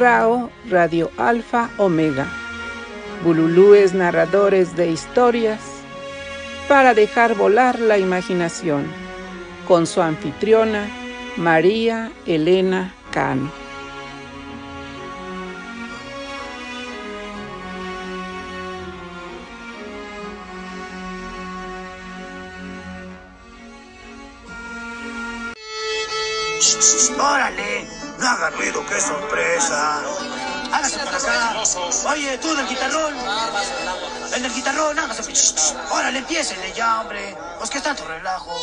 RAO Radio Alfa Omega. Bululúes narradores de historias para dejar volar la imaginación con su anfitriona María Elena Cano. No haga ruido, qué sorpresa. Hágase para acá. Oye, tú del guitarrón. El del guitarrón, hágase. Órale, empiecen ya, hombre. Pues que tanto relajo.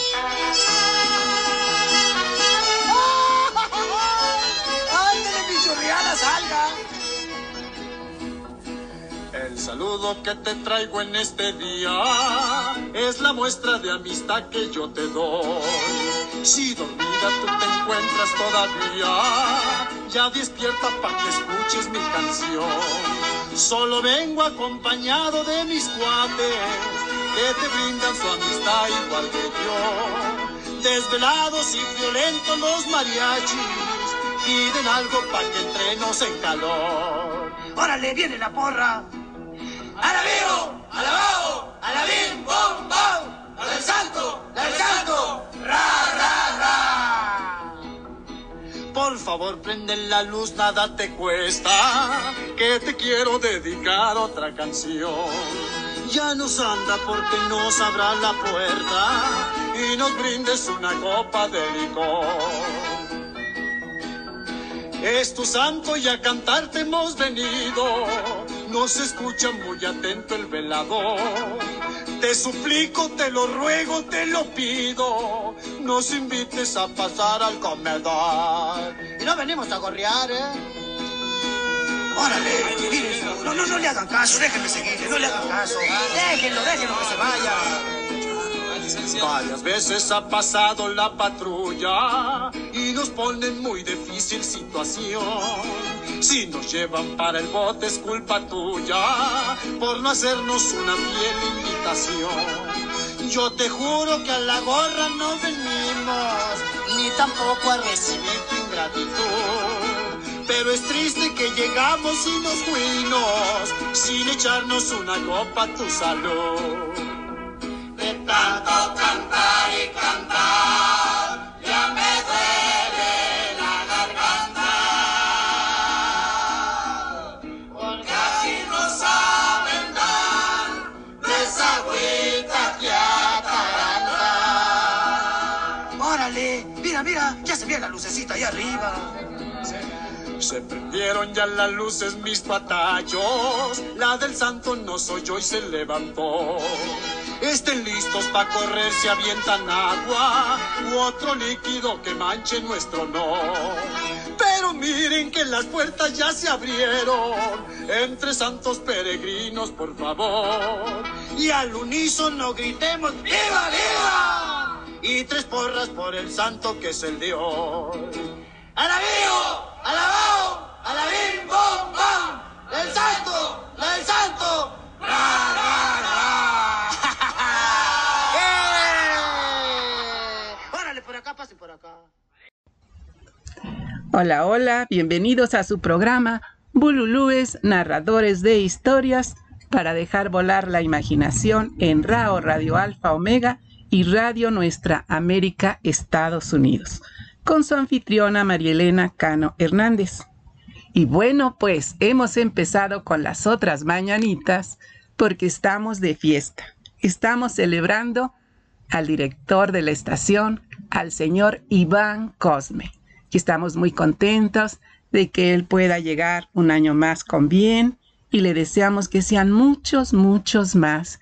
¡Ándale, mi salga! Saludo que te traigo en este día es la muestra de amistad que yo te doy. Si dormida tú te encuentras todavía, ya despierta para que escuches mi canción. Solo vengo acompañado de mis cuates que te brindan su amistad igual que yo. Desvelados y violentos los mariachis piden algo para que entremos en calor. ¡Órale, viene la porra! ¡Alabío! ¡Alabao! ¡Alabim! ¡Bom! ¡Bom! ¡La del santo! ¡La del santo! ¡Ra, ra, ra! Por favor, prende la luz, nada te cuesta, que te quiero dedicar otra canción. Ya nos anda porque nos abra la puerta y nos brindes una copa de licor. Es tu santo y a cantarte hemos venido. Nos escucha muy atento el velador. Te suplico, te lo ruego, te lo pido. Nos invites a pasar al comedor. Y no venimos a gorrear, ¿eh? Órale, mire, no, no, no le hagan caso, déjenme seguirle, no le hagan caso. Déjenlo, déjenlo que se vaya. Varias veces ha pasado la patrulla y nos ponen muy difícil situación. Si nos llevan para el bote es culpa tuya por no hacernos una fiel invitación. Yo te juro que a la gorra no venimos, ni tampoco a recibir tu ingratitud. Pero es triste que llegamos y nos fuimos sin echarnos una copa a tu salud. Mira, mira, ya se ve la lucecita ahí arriba. Se prendieron ya las luces mis batallos, la del santo no soy yo y se levantó. Estén listos para correr, se avientan agua u otro líquido que manche nuestro no. Pero miren que las puertas ya se abrieron, entre santos peregrinos, por favor. Y al unísono gritemos, ¡Viva, viva! Y tres porras por el santo que es el Dios. ¡Alabío! ¡Alabao! ¡Alabim! ¡Bom! ¡Bam! ¡La del santo! ¡La del santo! ¡Ra, ra, ra! ¡Eh! ¡Órale, por acá, pasen por acá! Hola, hola, bienvenidos a su programa Bululúes, narradores de historias para dejar volar la imaginación en RAO Radio Alfa Omega y Radio Nuestra América Estados Unidos, con su anfitriona Marielena Cano Hernández. Y bueno, pues hemos empezado con las otras mañanitas porque estamos de fiesta. Estamos celebrando al director de la estación, al señor Iván Cosme. Y estamos muy contentos de que él pueda llegar un año más con bien y le deseamos que sean muchos, muchos más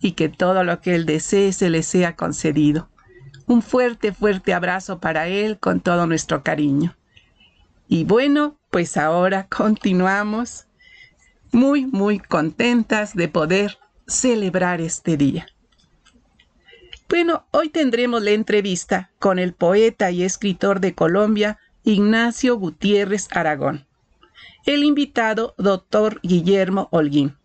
y que todo lo que él desee se le sea concedido. Un fuerte, fuerte abrazo para él con todo nuestro cariño. Y bueno, pues ahora continuamos muy, muy contentas de poder celebrar este día. Bueno, hoy tendremos la entrevista con el poeta y escritor de Colombia, Ignacio Gutiérrez Aragón. El invitado, doctor Guillermo Holguín.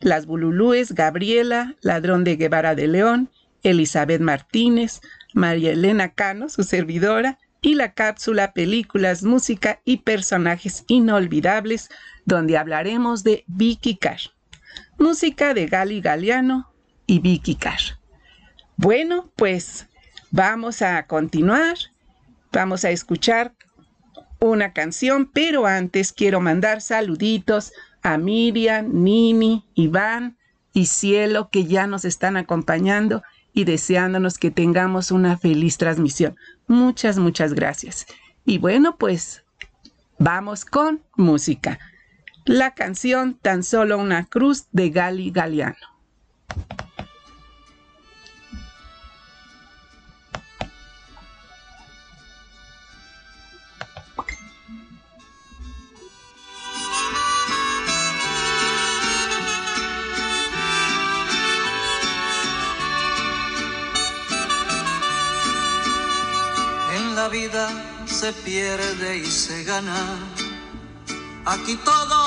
Las Bululúes Gabriela, Ladrón de Guevara de León, Elizabeth Martínez, María Elena Cano, su servidora, y la cápsula Películas, Música y Personajes Inolvidables, donde hablaremos de Vicky Carr. Música de Gali Galeano y Vicky Carr. Bueno, pues vamos a continuar. Vamos a escuchar una canción, pero antes quiero mandar saluditos a Miriam, Nini, Iván y Cielo que ya nos están acompañando y deseándonos que tengamos una feliz transmisión. Muchas, muchas gracias. Y bueno, pues vamos con música. La canción Tan solo una cruz de Gali Galeano. Vida se pierde y se gana. Aquí todo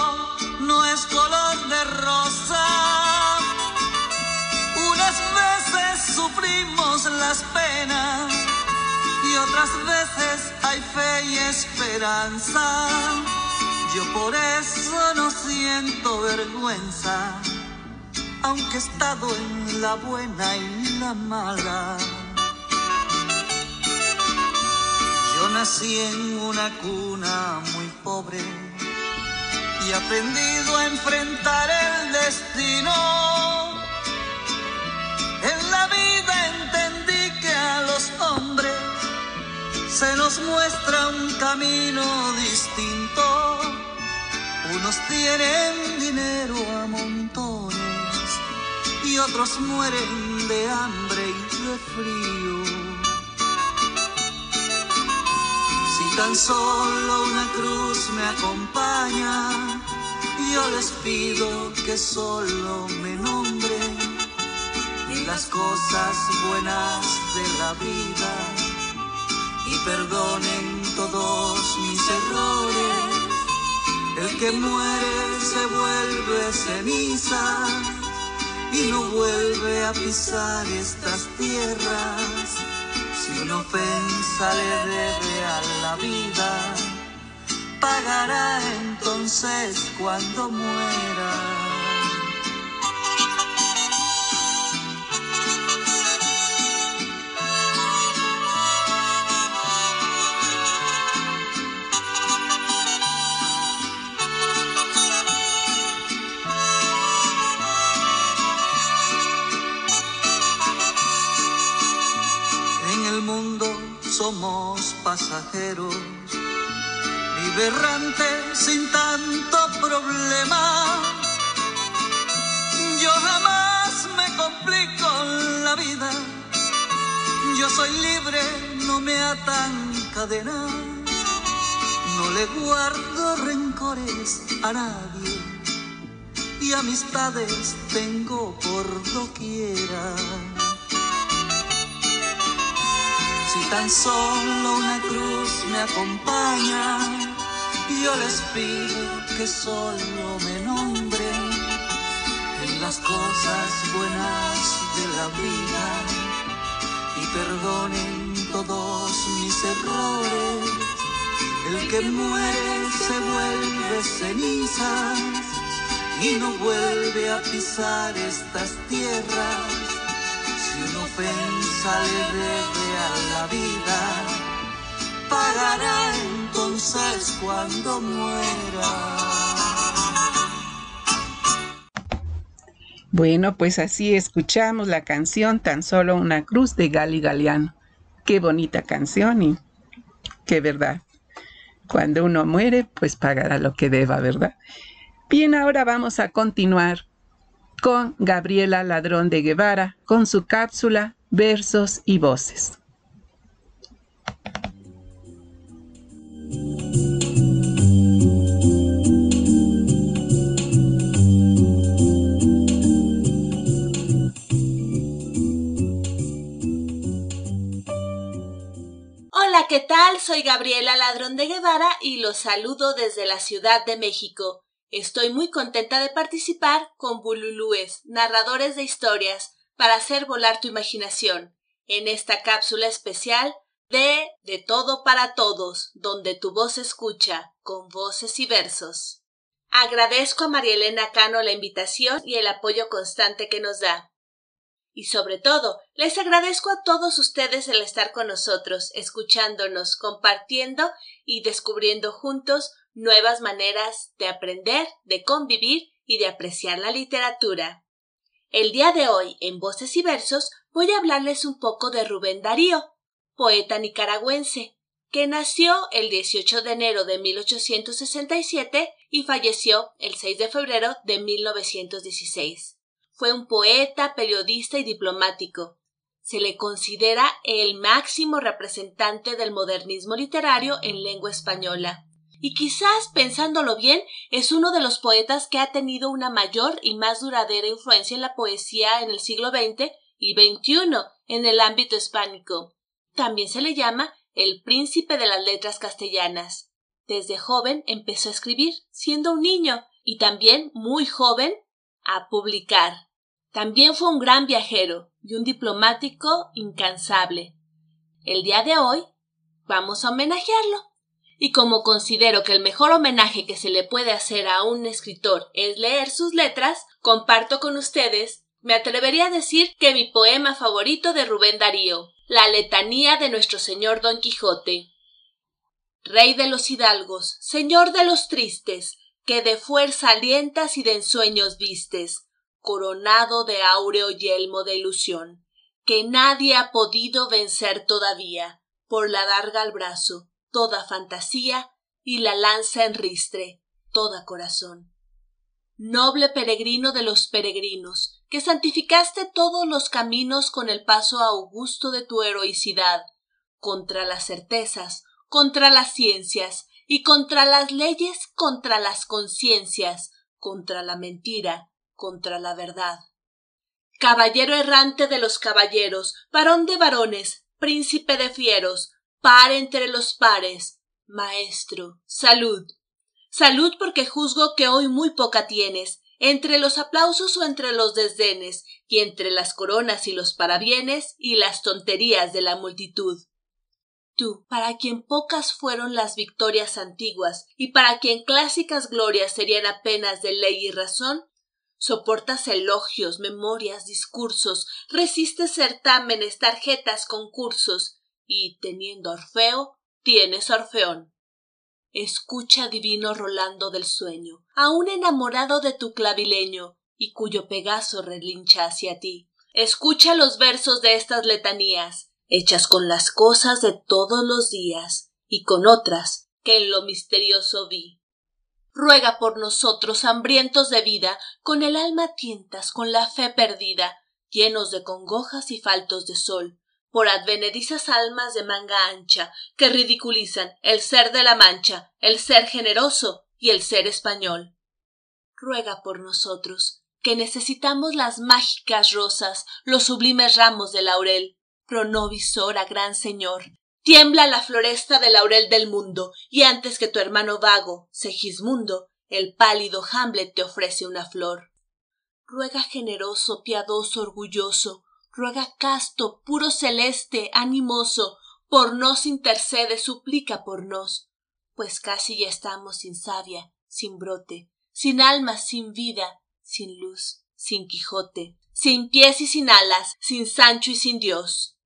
no es color de rosa. Unas veces sufrimos las penas y otras veces hay fe y esperanza. Yo por eso no siento vergüenza, aunque he estado en la buena y la mala. Nací en una cuna muy pobre y aprendido a enfrentar el destino. En la vida entendí que a los hombres se nos muestra un camino distinto. Unos tienen dinero a montones y otros mueren de hambre y de frío. Tan solo una cruz me acompaña. Yo les pido que solo me nombren y las cosas buenas de la vida y perdonen todos mis errores. El que muere se vuelve ceniza y no vuelve a pisar estas tierras si ofensa le debe a la vida, pagará entonces cuando muera. Pasajeros, vive sin tanto problema. Yo jamás me complico la vida, yo soy libre, no me atan cadenas, no le guardo rencores a nadie y amistades tengo por doquiera. Tan solo una cruz me acompaña, yo les pido que solo me nombren en las cosas buenas de la vida y perdonen todos mis errores. El que muere se vuelve cenizas y no vuelve a pisar estas tierras una ofensa le debe a la vida, pagará entonces cuando muera. Bueno, pues así escuchamos la canción Tan solo una cruz de Gali Galeano. Qué bonita canción y qué verdad. Cuando uno muere, pues pagará lo que deba, ¿verdad? Bien, ahora vamos a continuar con Gabriela Ladrón de Guevara, con su cápsula Versos y Voces. Hola, ¿qué tal? Soy Gabriela Ladrón de Guevara y los saludo desde la Ciudad de México. Estoy muy contenta de participar con Bululúes, narradores de historias, para hacer volar tu imaginación, en esta cápsula especial de De Todo para Todos, donde tu voz escucha, con voces y versos. Agradezco a María Elena Cano la invitación y el apoyo constante que nos da. Y sobre todo, les agradezco a todos ustedes el estar con nosotros, escuchándonos, compartiendo y descubriendo juntos nuevas maneras de aprender, de convivir y de apreciar la literatura. El día de hoy, en Voces y Versos, voy a hablarles un poco de Rubén Darío, poeta nicaragüense, que nació el 18 de enero de 1867 y falleció el 6 de febrero de 1916. Fue un poeta, periodista y diplomático. Se le considera el máximo representante del modernismo literario en lengua española. Y quizás, pensándolo bien, es uno de los poetas que ha tenido una mayor y más duradera influencia en la poesía en el siglo XX y XXI en el ámbito hispánico. También se le llama el príncipe de las letras castellanas. Desde joven empezó a escribir, siendo un niño, y también muy joven a publicar. También fue un gran viajero y un diplomático incansable. El día de hoy vamos a homenajearlo. Y como considero que el mejor homenaje que se le puede hacer a un escritor es leer sus letras, comparto con ustedes, me atrevería a decir que mi poema favorito de Rubén Darío, la letanía de nuestro señor Don Quijote. Rey de los hidalgos, señor de los tristes, que de fuerza alientas y de ensueños vistes, coronado de áureo yelmo de ilusión, que nadie ha podido vencer todavía, por la darga al brazo, toda fantasía, y la lanza en ristre, toda corazón. Noble peregrino de los peregrinos, que santificaste todos los caminos con el paso augusto de tu heroicidad, contra las certezas, contra las ciencias, y contra las leyes, contra las conciencias, contra la mentira, contra la verdad. Caballero errante de los caballeros, varón de varones, príncipe de fieros, par entre los pares, maestro, salud. Salud porque juzgo que hoy muy poca tienes, entre los aplausos o entre los desdenes, y entre las coronas y los parabienes y las tonterías de la multitud. Tú, para quien pocas fueron las victorias antiguas, y para quien clásicas glorias serían apenas de ley y razón, Soportas elogios, memorias, discursos, resistes certámenes, tarjetas, concursos, y teniendo Orfeo, tienes Orfeón. Escucha divino Rolando del sueño, aún enamorado de tu clavileño, y cuyo Pegaso relincha hacia ti. Escucha los versos de estas letanías, hechas con las cosas de todos los días, y con otras que en lo misterioso vi ruega por nosotros hambrientos de vida, con el alma tientas, con la fe perdida, llenos de congojas y faltos de sol, por advenedizas almas de manga ancha, que ridiculizan el ser de la mancha, el ser generoso y el ser español. Ruega por nosotros, que necesitamos las mágicas rosas, los sublimes ramos de laurel, pronovisora gran señor, Tiembla la floresta de laurel del mundo, y antes que tu hermano vago, Segismundo, el pálido Hamlet te ofrece una flor. Ruega generoso, piadoso, orgulloso, ruega casto, puro celeste, animoso, por nos intercede, suplica por nos, pues casi ya estamos sin savia, sin brote, sin alma, sin vida, sin luz, sin Quijote, sin pies y sin alas, sin Sancho y sin Dios.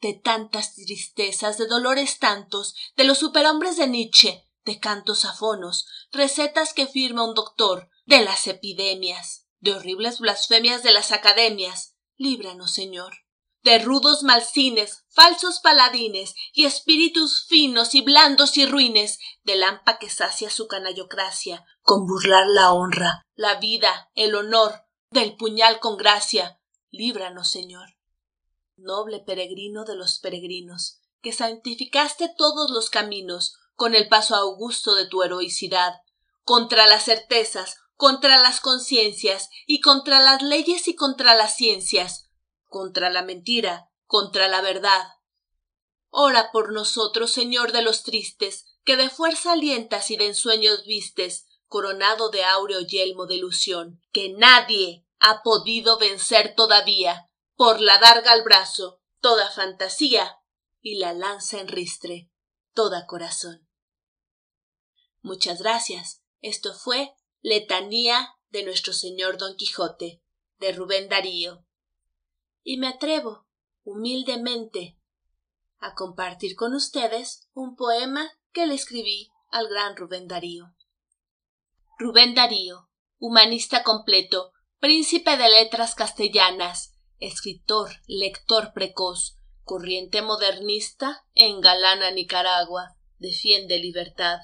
De tantas tristezas, de dolores tantos, de los superhombres de Nietzsche, de cantos afonos, recetas que firma un doctor, de las epidemias, de horribles blasfemias de las academias, líbranos, Señor, de rudos malsines, falsos paladines, y espíritus finos y blandos y ruines, del hampa que sacia su canallocracia, con burlar la honra, la vida, el honor, del puñal con gracia, líbranos, Señor. Noble peregrino de los peregrinos, que santificaste todos los caminos con el paso augusto de tu heroicidad, contra las certezas, contra las conciencias, y contra las leyes y contra las ciencias, contra la mentira, contra la verdad. Ora por nosotros, Señor de los tristes, que de fuerza alientas y de ensueños vistes, coronado de áureo yelmo de ilusión, que nadie ha podido vencer todavía, por la darga al brazo, toda fantasía, y la lanza en ristre, toda corazón. Muchas gracias. Esto fue Letanía de nuestro Señor Don Quijote, de Rubén Darío. Y me atrevo, humildemente, a compartir con ustedes un poema que le escribí al gran Rubén Darío. Rubén Darío, humanista completo, príncipe de letras castellanas, escritor, lector precoz, corriente modernista, engalana Nicaragua, defiende libertad.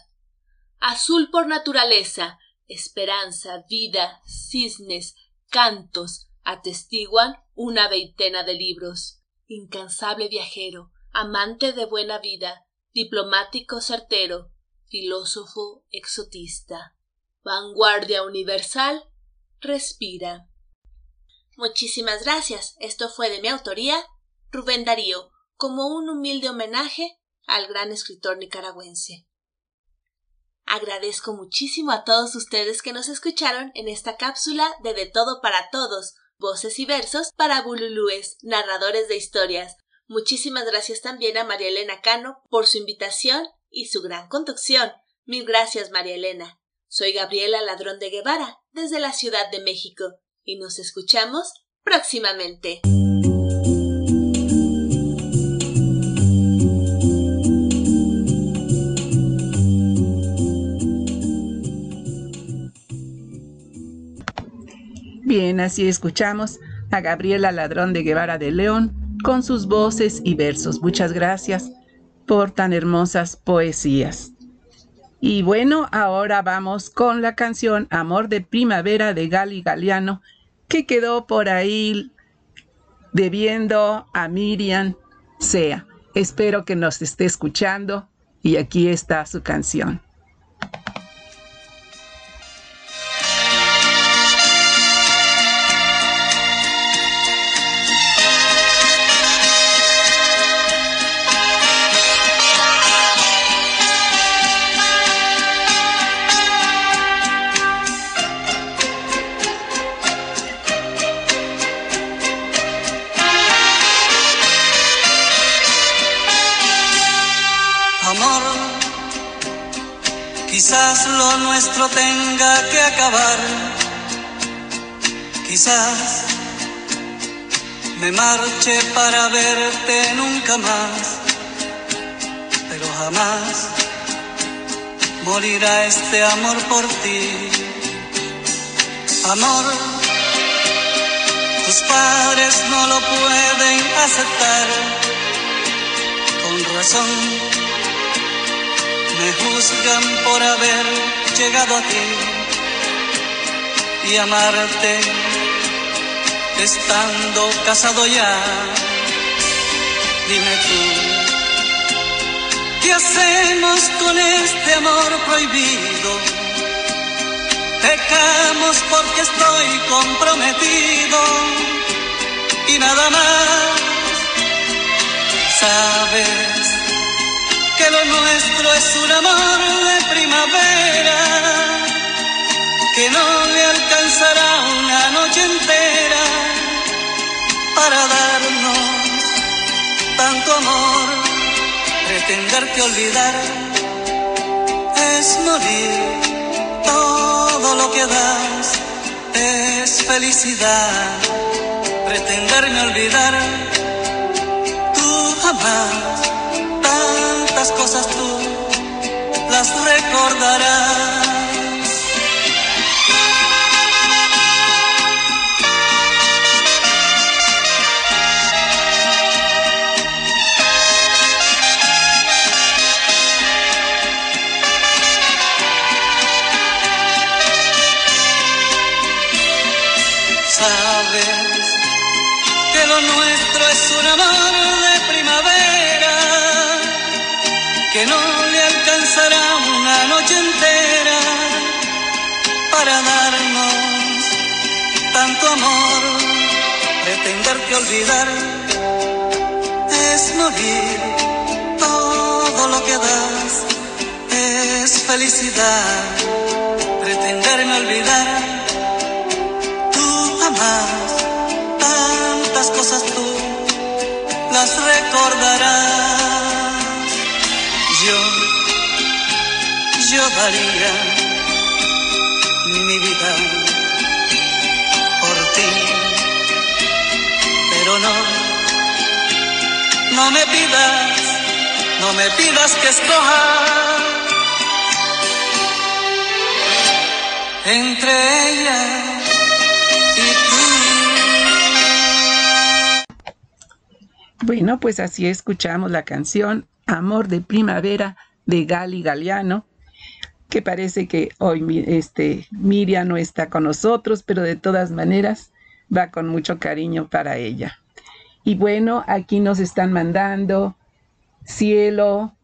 Azul por naturaleza, esperanza, vida, cisnes, cantos, atestiguan una veintena de libros. Incansable viajero, amante de buena vida, diplomático certero, filósofo exotista. Vanguardia universal, respira. Muchísimas gracias. Esto fue de mi autoría, Rubén Darío, como un humilde homenaje al gran escritor nicaragüense. Agradezco muchísimo a todos ustedes que nos escucharon en esta cápsula de De Todo para Todos, voces y versos para bululúes, narradores de historias. Muchísimas gracias también a María Elena Cano por su invitación y su gran conducción. Mil gracias, María Elena. Soy Gabriela Ladrón de Guevara, desde la Ciudad de México, y nos escuchamos próximamente. Bien, así escuchamos a Gabriela Ladrón de Guevara de León con sus voces y versos. Muchas gracias por tan hermosas poesías. Y bueno, ahora vamos con la canción Amor de Primavera de Gali Galeano, que quedó por ahí debiendo a Miriam Sea. Espero que nos esté escuchando y aquí está su canción. Marche para verte nunca más, pero jamás morirá este amor por ti. Amor, tus padres no lo pueden aceptar, con razón me juzgan por haber llegado a ti y amarte estando casado ya. Dime tú, ¿qué hacemos con este amor prohibido? Pecamos porque estoy comprometido y nada más. Sabes que lo nuestro es un amor de primavera, que no le alcanzará una noche entera para darnos tanto amor. Pretenderte olvidar es morir, todo lo que das es felicidad. Pretenderme olvidar, tú jamás cosas tú las recordarás. olvidar es morir. Todo lo que das es felicidad. Pretenderme olvidar, tú amas tantas cosas tú las recordarás. Yo, yo daría mi vida no me pidas, no me pidas que escoja entre ella y tú. Bueno, pues así escuchamos la canción Amor de Primavera de Gali Galeano, que parece que hoy este, Miriam no está con nosotros, pero de todas maneras va con mucho cariño para ella. Y bueno, aquí nos están mandando cielo,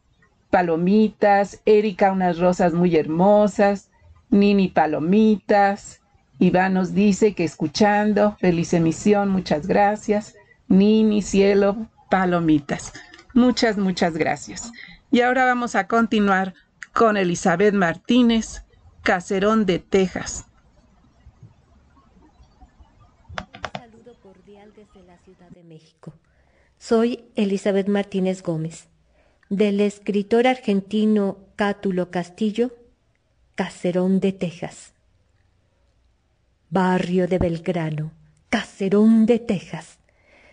palomitas, Erika unas rosas muy hermosas, Nini palomitas, Iván nos dice que escuchando, feliz emisión, muchas gracias, Nini, cielo, palomitas. Muchas, muchas gracias. Y ahora vamos a continuar con Elizabeth Martínez, Caserón de Texas. Un saludo cordial desde la Ciudad de México. Soy Elizabeth Martínez Gómez, del escritor argentino Cátulo Castillo, Caserón de Texas. Barrio de Belgrano, Caserón de Texas.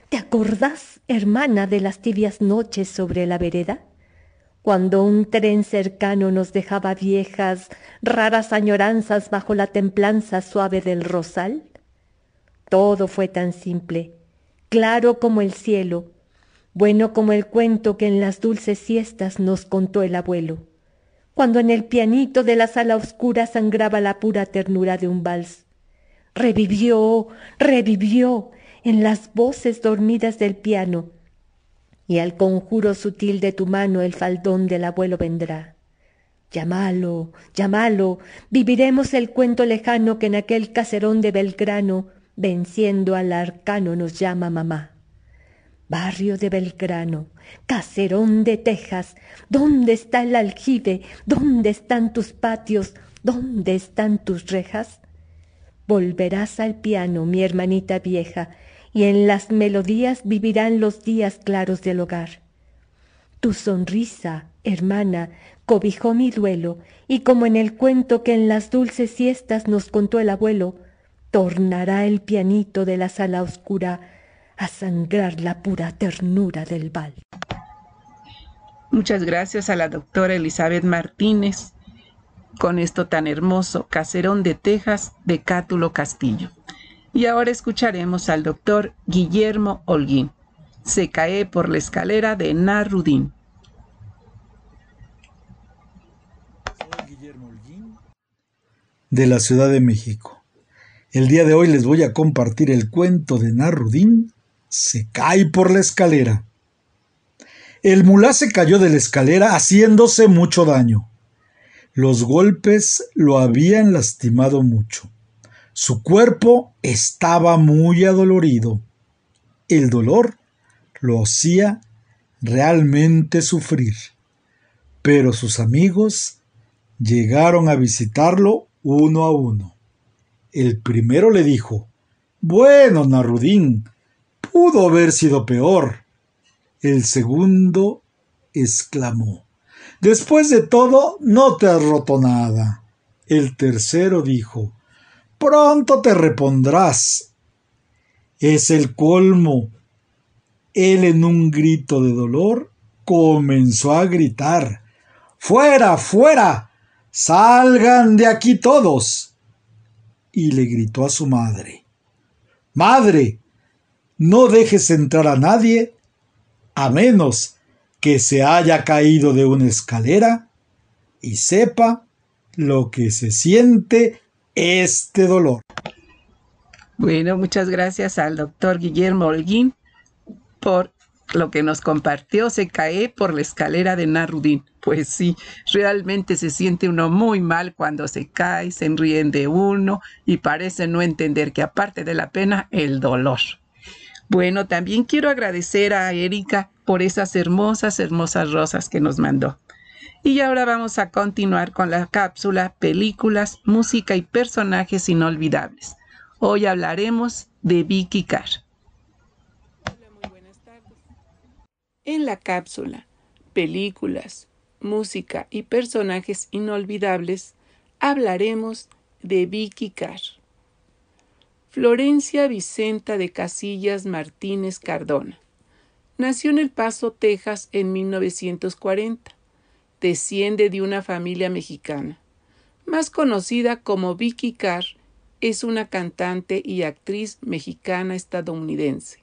¿Te acordás, hermana, de las tibias noches sobre la vereda? cuando un tren cercano nos dejaba viejas, raras añoranzas bajo la templanza suave del rosal? Todo fue tan simple, claro como el cielo, bueno como el cuento que en las dulces siestas nos contó el abuelo, cuando en el pianito de la sala oscura sangraba la pura ternura de un vals. Revivió, revivió en las voces dormidas del piano, y al conjuro sutil de tu mano el faldón del abuelo vendrá. Llámalo, llámalo, viviremos el cuento lejano que en aquel caserón de Belgrano, venciendo al arcano, nos llama mamá. Barrio de Belgrano, caserón de Texas, ¿dónde está el aljibe? ¿Dónde están tus patios? ¿Dónde están tus rejas? Volverás al piano, mi hermanita vieja, y en las melodías vivirán los días claros del hogar. Tu sonrisa, hermana, cobijó mi duelo, y como en el cuento que en las dulces siestas nos contó el abuelo, tornará el pianito de la sala oscura a sangrar la pura ternura del val. Muchas gracias a la doctora Elizabeth Martínez con esto tan hermoso, Caserón de Texas de Cátulo Castillo. Y ahora escucharemos al doctor Guillermo Holguín. Se cae por la escalera de Narudín. Soy Guillermo Holguín de la Ciudad de México. El día de hoy les voy a compartir el cuento de Narudín. Se cae por la escalera. El mulá se cayó de la escalera haciéndose mucho daño. Los golpes lo habían lastimado mucho. Su cuerpo estaba muy adolorido. El dolor lo hacía realmente sufrir. Pero sus amigos llegaron a visitarlo uno a uno. El primero le dijo, Bueno, Narudín, pudo haber sido peor. El segundo exclamó, Después de todo, no te has roto nada. El tercero dijo, pronto te repondrás. Es el colmo. Él en un grito de dolor comenzó a gritar Fuera, fuera. Salgan de aquí todos. Y le gritó a su madre Madre, no dejes entrar a nadie a menos que se haya caído de una escalera y sepa lo que se siente este dolor. Bueno, muchas gracias al doctor Guillermo Holguín por lo que nos compartió. Se cae por la escalera de Narudín. Pues sí, realmente se siente uno muy mal cuando se cae, se enríen de uno y parece no entender que aparte de la pena, el dolor. Bueno, también quiero agradecer a Erika por esas hermosas, hermosas rosas que nos mandó. Y ahora vamos a continuar con la cápsula Películas, Música y Personajes Inolvidables. Hoy hablaremos de Vicky Carr. Hola, muy buenas tardes. En la cápsula Películas, música y personajes inolvidables, hablaremos de Vicky Carr. Florencia Vicenta de Casillas Martínez Cardona. Nació en El Paso, Texas, en 1940. Desciende de una familia mexicana. Más conocida como Vicky Carr, es una cantante y actriz mexicana estadounidense.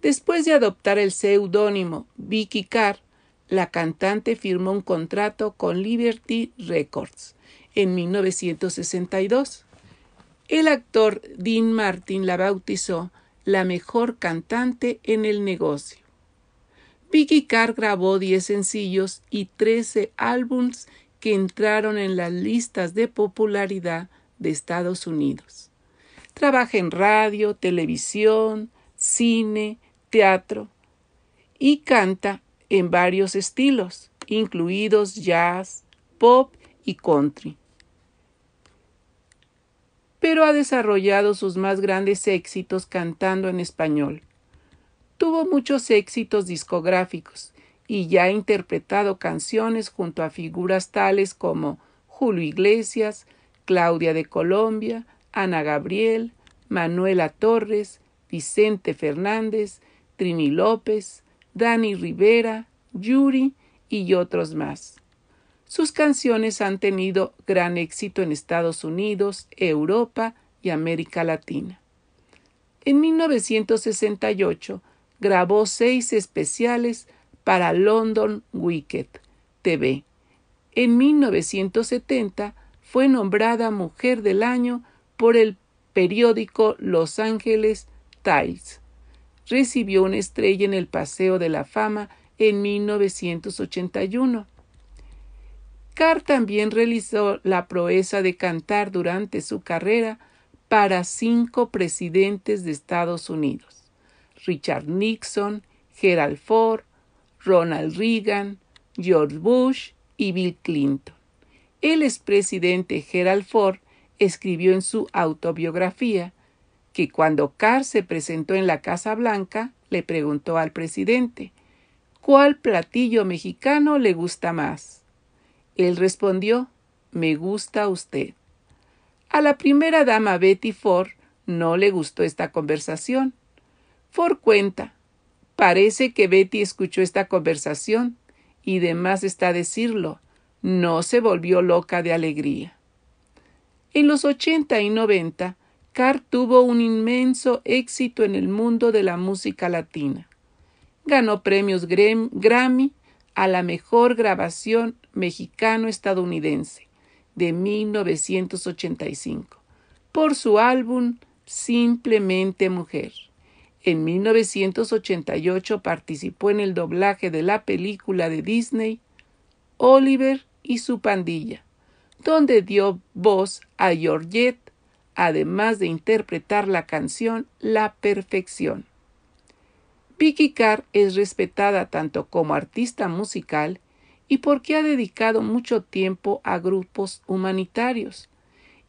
Después de adoptar el seudónimo Vicky Carr, la cantante firmó un contrato con Liberty Records en 1962. El actor Dean Martin la bautizó la mejor cantante en el negocio. Vicky Carr grabó 10 sencillos y 13 álbums que entraron en las listas de popularidad de Estados Unidos. Trabaja en radio, televisión, cine, teatro y canta en varios estilos, incluidos jazz, pop y country. Pero ha desarrollado sus más grandes éxitos cantando en español. Tuvo muchos éxitos discográficos y ya ha interpretado canciones junto a figuras tales como Julio Iglesias, Claudia de Colombia, Ana Gabriel, Manuela Torres, Vicente Fernández, Trini López, Dani Rivera, Yuri y otros más. Sus canciones han tenido gran éxito en Estados Unidos, Europa y América Latina. En 1968 grabó seis especiales para London Wicked TV. En 1970 fue nombrada Mujer del Año por el periódico Los Angeles Times recibió una estrella en el Paseo de la Fama en 1981. Carr también realizó la proeza de cantar durante su carrera para cinco presidentes de Estados Unidos: Richard Nixon, Gerald Ford, Ronald Reagan, George Bush y Bill Clinton. El expresidente Gerald Ford escribió en su autobiografía que cuando Carr se presentó en la Casa Blanca, le preguntó al presidente ¿Cuál platillo mexicano le gusta más? Él respondió Me gusta usted. A la primera dama Betty Ford no le gustó esta conversación. Ford cuenta Parece que Betty escuchó esta conversación y de más está decirlo, no se volvió loca de alegría. En los ochenta y noventa, Carr tuvo un inmenso éxito en el mundo de la música latina. Ganó premios Grammy a la mejor grabación mexicano-estadounidense de 1985 por su álbum Simplemente Mujer. En 1988 participó en el doblaje de la película de Disney Oliver y su pandilla, donde dio voz a Georgette además de interpretar la canción La Perfección. Vicky Carr es respetada tanto como artista musical y porque ha dedicado mucho tiempo a grupos humanitarios,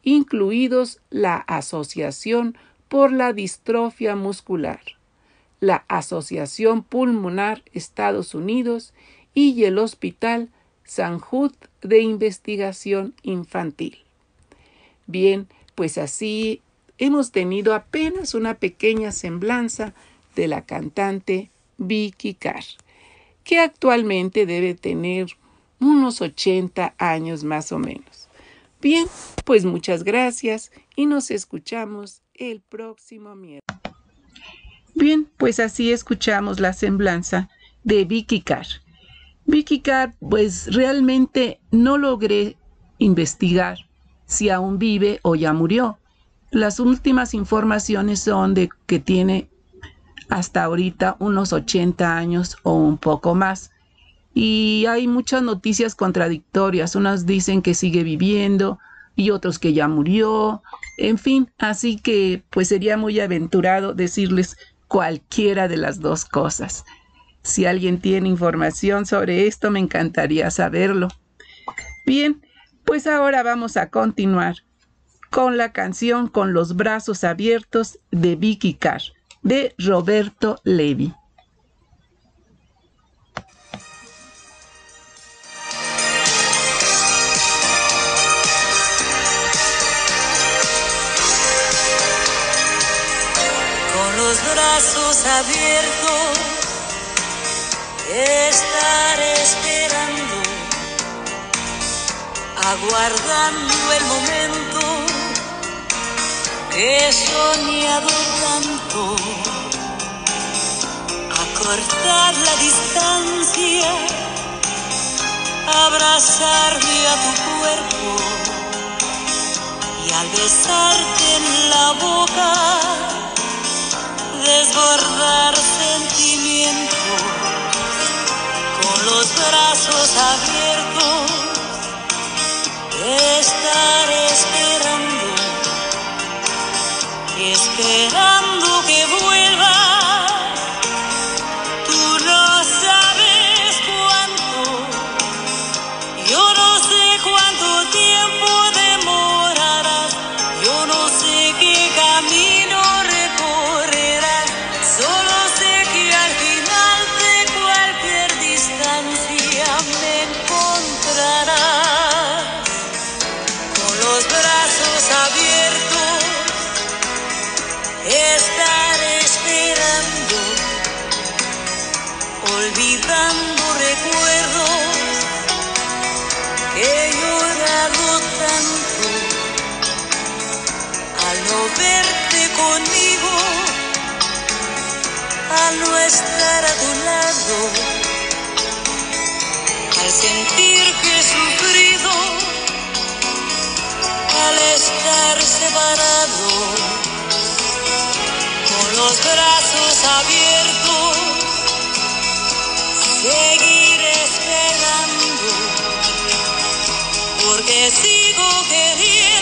incluidos la Asociación por la Distrofia Muscular, la Asociación Pulmonar Estados Unidos y el Hospital San de Investigación Infantil. Bien, pues así hemos tenido apenas una pequeña semblanza de la cantante Vicky Carr, que actualmente debe tener unos 80 años más o menos. Bien, pues muchas gracias y nos escuchamos el próximo miércoles. Bien, pues así escuchamos la semblanza de Vicky Carr. Vicky Carr, pues realmente no logré investigar si aún vive o ya murió. Las últimas informaciones son de que tiene hasta ahorita unos 80 años o un poco más. Y hay muchas noticias contradictorias. Unas dicen que sigue viviendo y otros que ya murió. En fin, así que pues sería muy aventurado decirles cualquiera de las dos cosas. Si alguien tiene información sobre esto, me encantaría saberlo. Bien, pues ahora vamos a continuar con la canción Con los brazos abiertos de Vicky Carr, de Roberto Levi. Con los brazos abiertos estar esperando, aguardando el momento he soñado tanto, acortar la distancia, abrazarme a tu cuerpo y al besarte en la boca desbordar sentimientos con los brazos abiertos, estar esperando, esperando que vuelva. No estar a tu lado, al sentir que he sufrido, al estar separado, con los brazos abiertos, seguir esperando porque sigo queriendo,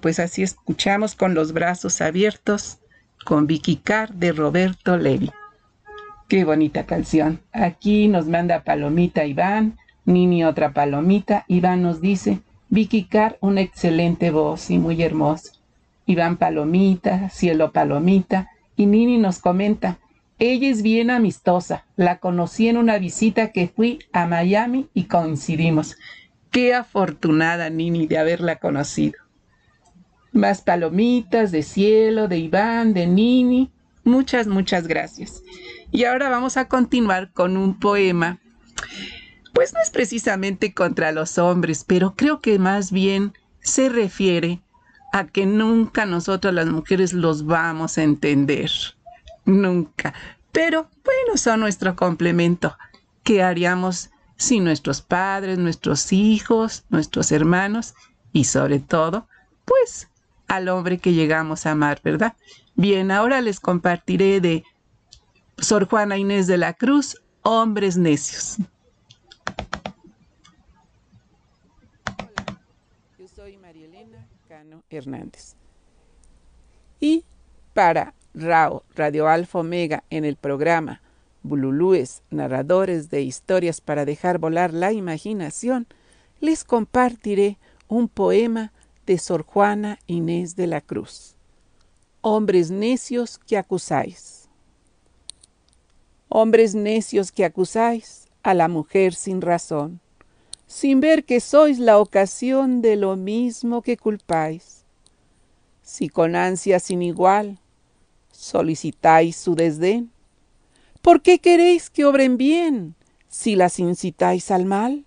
Pues así escuchamos con los brazos abiertos con Vicky Carr de Roberto Levi. Qué bonita canción. Aquí nos manda palomita Iván, Nini otra palomita. Iván nos dice, Vicky Carr, una excelente voz y muy hermosa. Iván palomita, cielo palomita. Y Nini nos comenta, ella es bien amistosa. La conocí en una visita que fui a Miami y coincidimos. Qué afortunada Nini de haberla conocido. Más palomitas de cielo, de Iván, de Nini. Muchas, muchas gracias. Y ahora vamos a continuar con un poema. Pues no es precisamente contra los hombres, pero creo que más bien se refiere a que nunca nosotros las mujeres los vamos a entender. Nunca. Pero bueno, son nuestro complemento. ¿Qué haríamos si nuestros padres, nuestros hijos, nuestros hermanos y sobre todo, pues al hombre que llegamos a amar, ¿verdad? Bien, ahora les compartiré de Sor Juana Inés de la Cruz, Hombres Necios. Hola, yo soy María Cano Hernández. Y para RAO, Radio Alfa Omega, en el programa Bululúes, narradores de historias para dejar volar la imaginación, les compartiré un poema de Sor Juana Inés de la Cruz. Hombres necios que acusáis. Hombres necios que acusáis a la mujer sin razón, sin ver que sois la ocasión de lo mismo que culpáis. Si con ansia sin igual solicitáis su desdén, ¿por qué queréis que obren bien si las incitáis al mal?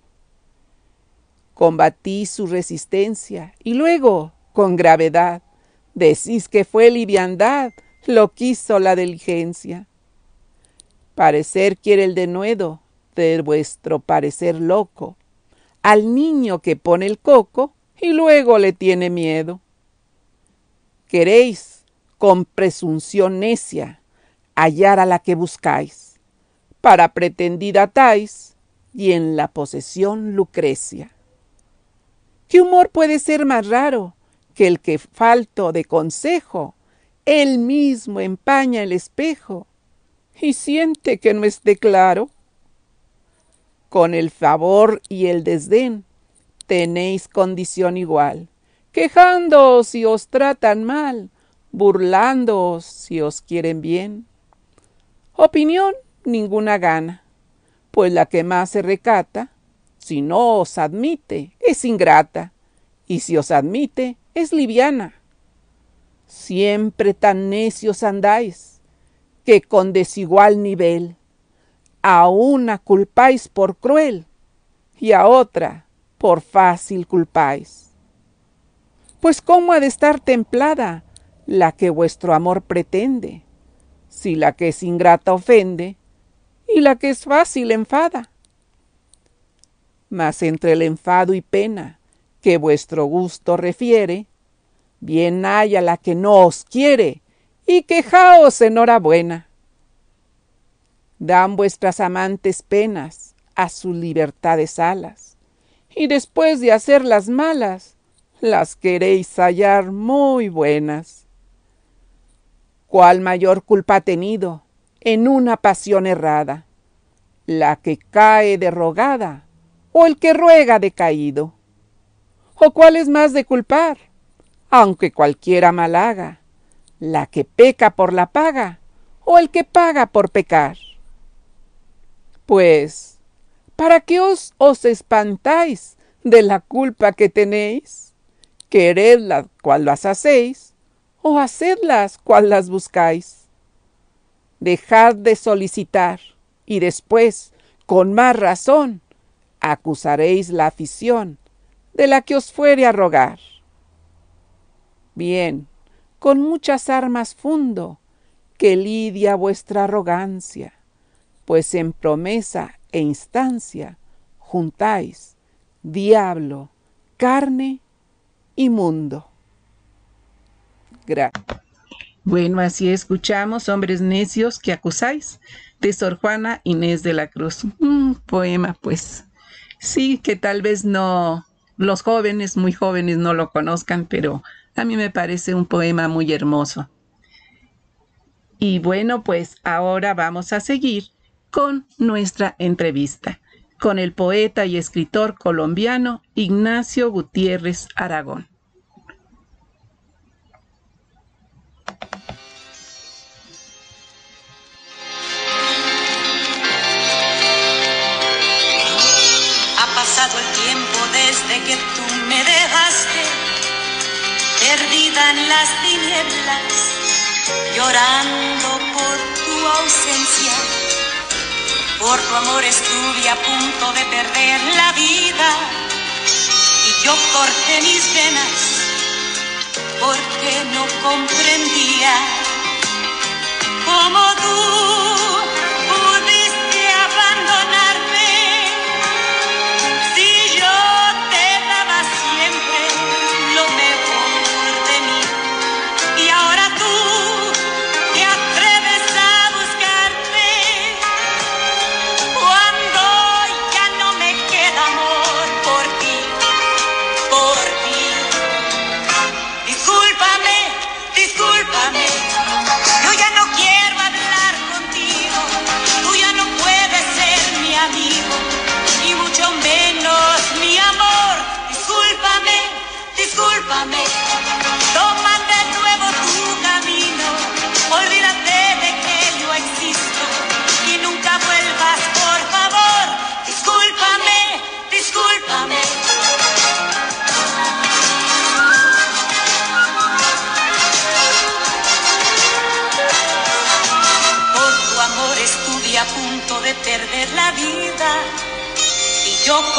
Combatís su resistencia y luego, con gravedad, decís que fue liviandad lo quiso la diligencia. Parecer quiere el denuedo de vuestro parecer loco al niño que pone el coco y luego le tiene miedo. Queréis, con presunción necia, hallar a la que buscáis, para pretendida tais y en la posesión Lucrecia. ¿Qué humor puede ser más raro que el que falto de consejo, él mismo empaña el espejo y siente que no esté claro? Con el favor y el desdén tenéis condición igual, quejándoos si os tratan mal, burlándoos si os quieren bien. Opinión ninguna gana, pues la que más se recata, si no os admite, es ingrata, y si os admite, es liviana. Siempre tan necios andáis, que con desigual nivel a una culpáis por cruel y a otra por fácil culpáis. Pues cómo ha de estar templada la que vuestro amor pretende, si la que es ingrata ofende y la que es fácil enfada. Mas entre el enfado y pena que vuestro gusto refiere, bien haya la que no os quiere y quejaos enhorabuena dan vuestras amantes penas a sus libertades alas, y después de hacer las malas, las queréis hallar muy buenas. ¿Cuál mayor culpa ha tenido en una pasión errada? ¿La que cae derrogada o el que ruega decaído? ¿O cuál es más de culpar? Aunque cualquiera mal haga, la que peca por la paga o el que paga por pecar. Pues, ¿para qué os, os espantáis de la culpa que tenéis? Queredlas cual las hacéis, o hacedlas cual las buscáis. Dejad de solicitar, y después, con más razón, acusaréis la afición de la que os fuere a rogar. Bien, con muchas armas fundo, que lidia vuestra arrogancia pues en promesa e instancia juntáis diablo, carne y mundo. Gracias. Bueno, así escuchamos, hombres necios que acusáis, de Sor Juana Inés de la Cruz. Un poema, pues, sí, que tal vez no, los jóvenes, muy jóvenes, no lo conozcan, pero a mí me parece un poema muy hermoso. Y bueno, pues ahora vamos a seguir con nuestra entrevista con el poeta y escritor colombiano Ignacio Gutiérrez Aragón. Llorando por tu ausencia. Por tu amor estuve a punto de perder la vida y yo corté mis venas porque no comprendía cómo tú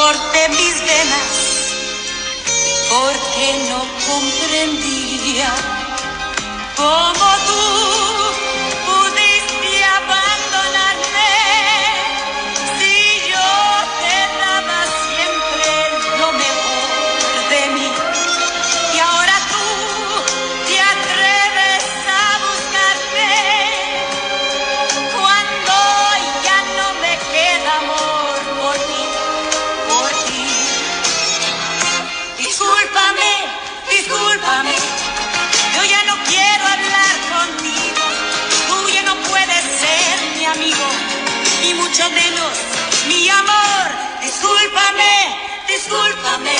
corté mis venas porque no comprendía cómo tú discúlpame,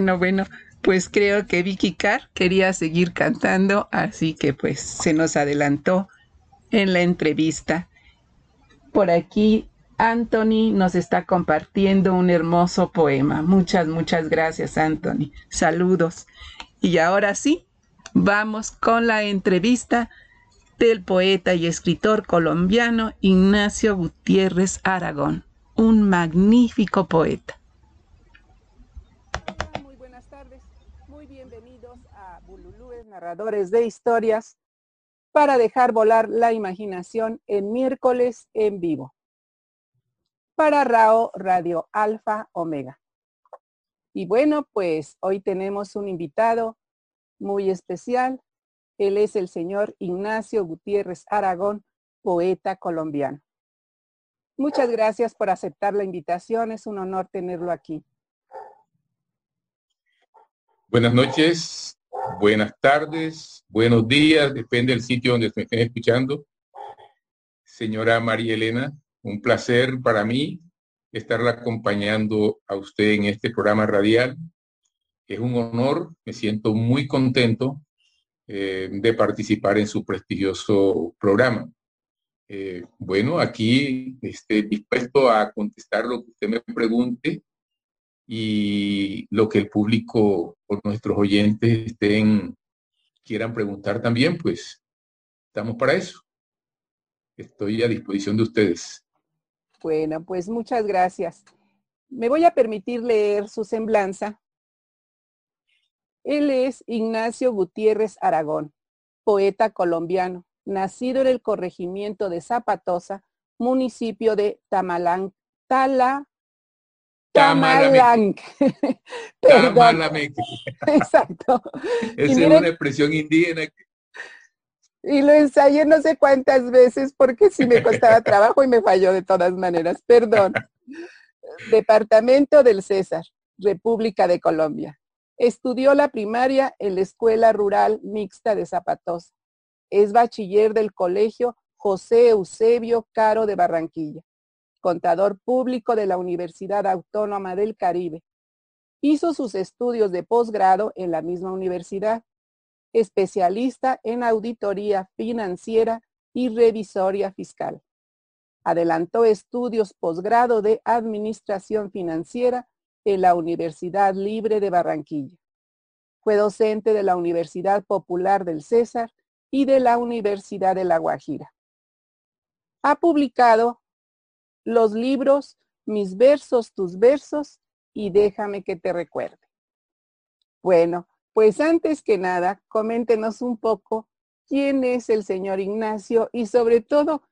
Bueno, bueno, pues creo que Vicky Carr quería seguir cantando, así que pues se nos adelantó en la entrevista. Por aquí Anthony nos está compartiendo un hermoso poema. Muchas, muchas gracias Anthony. Saludos. Y ahora sí, vamos con la entrevista del poeta y escritor colombiano Ignacio Gutiérrez Aragón, un magnífico poeta. Muy buenas tardes, muy bienvenidos a Bululúes Narradores de Historias para dejar volar la imaginación en miércoles en vivo. Para Rao Radio Alfa Omega. Y bueno, pues hoy tenemos un invitado muy especial. Él es el señor Ignacio Gutiérrez Aragón, poeta colombiano. Muchas gracias por aceptar la invitación. Es un honor tenerlo aquí. Buenas noches, buenas tardes, buenos días, depende del sitio donde me estén escuchando. Señora María Elena, un placer para mí estarla acompañando a usted en este programa radial. Es un honor, me siento muy contento eh, de participar en su prestigioso programa. Eh, bueno, aquí estoy dispuesto a contestar lo que usted me pregunte y lo que el público o nuestros oyentes estén, quieran preguntar también, pues estamos para eso. Estoy a disposición de ustedes. Bueno, pues muchas gracias. Me voy a permitir leer su semblanza. Él es Ignacio Gutiérrez Aragón, poeta colombiano, nacido en el corregimiento de Zapatosa, municipio de Tamalang, Tala, Tamalameque. Exacto. Esa es una expresión indígena. Y lo ensayé no sé cuántas veces porque sí me costaba trabajo y me falló de todas maneras. Perdón. Departamento del César, República de Colombia. Estudió la primaria en la Escuela Rural Mixta de Zapatosa. Es bachiller del Colegio José Eusebio Caro de Barranquilla. Contador público de la Universidad Autónoma del Caribe. Hizo sus estudios de posgrado en la misma universidad especialista en auditoría financiera y revisoria fiscal. Adelantó estudios posgrado de Administración Financiera en la Universidad Libre de Barranquilla. Fue docente de la Universidad Popular del César y de la Universidad de La Guajira. Ha publicado los libros, mis versos, tus versos, y déjame que te recuerde. Bueno, pues antes que nada, coméntenos un poco quién es el señor Ignacio y sobre todo,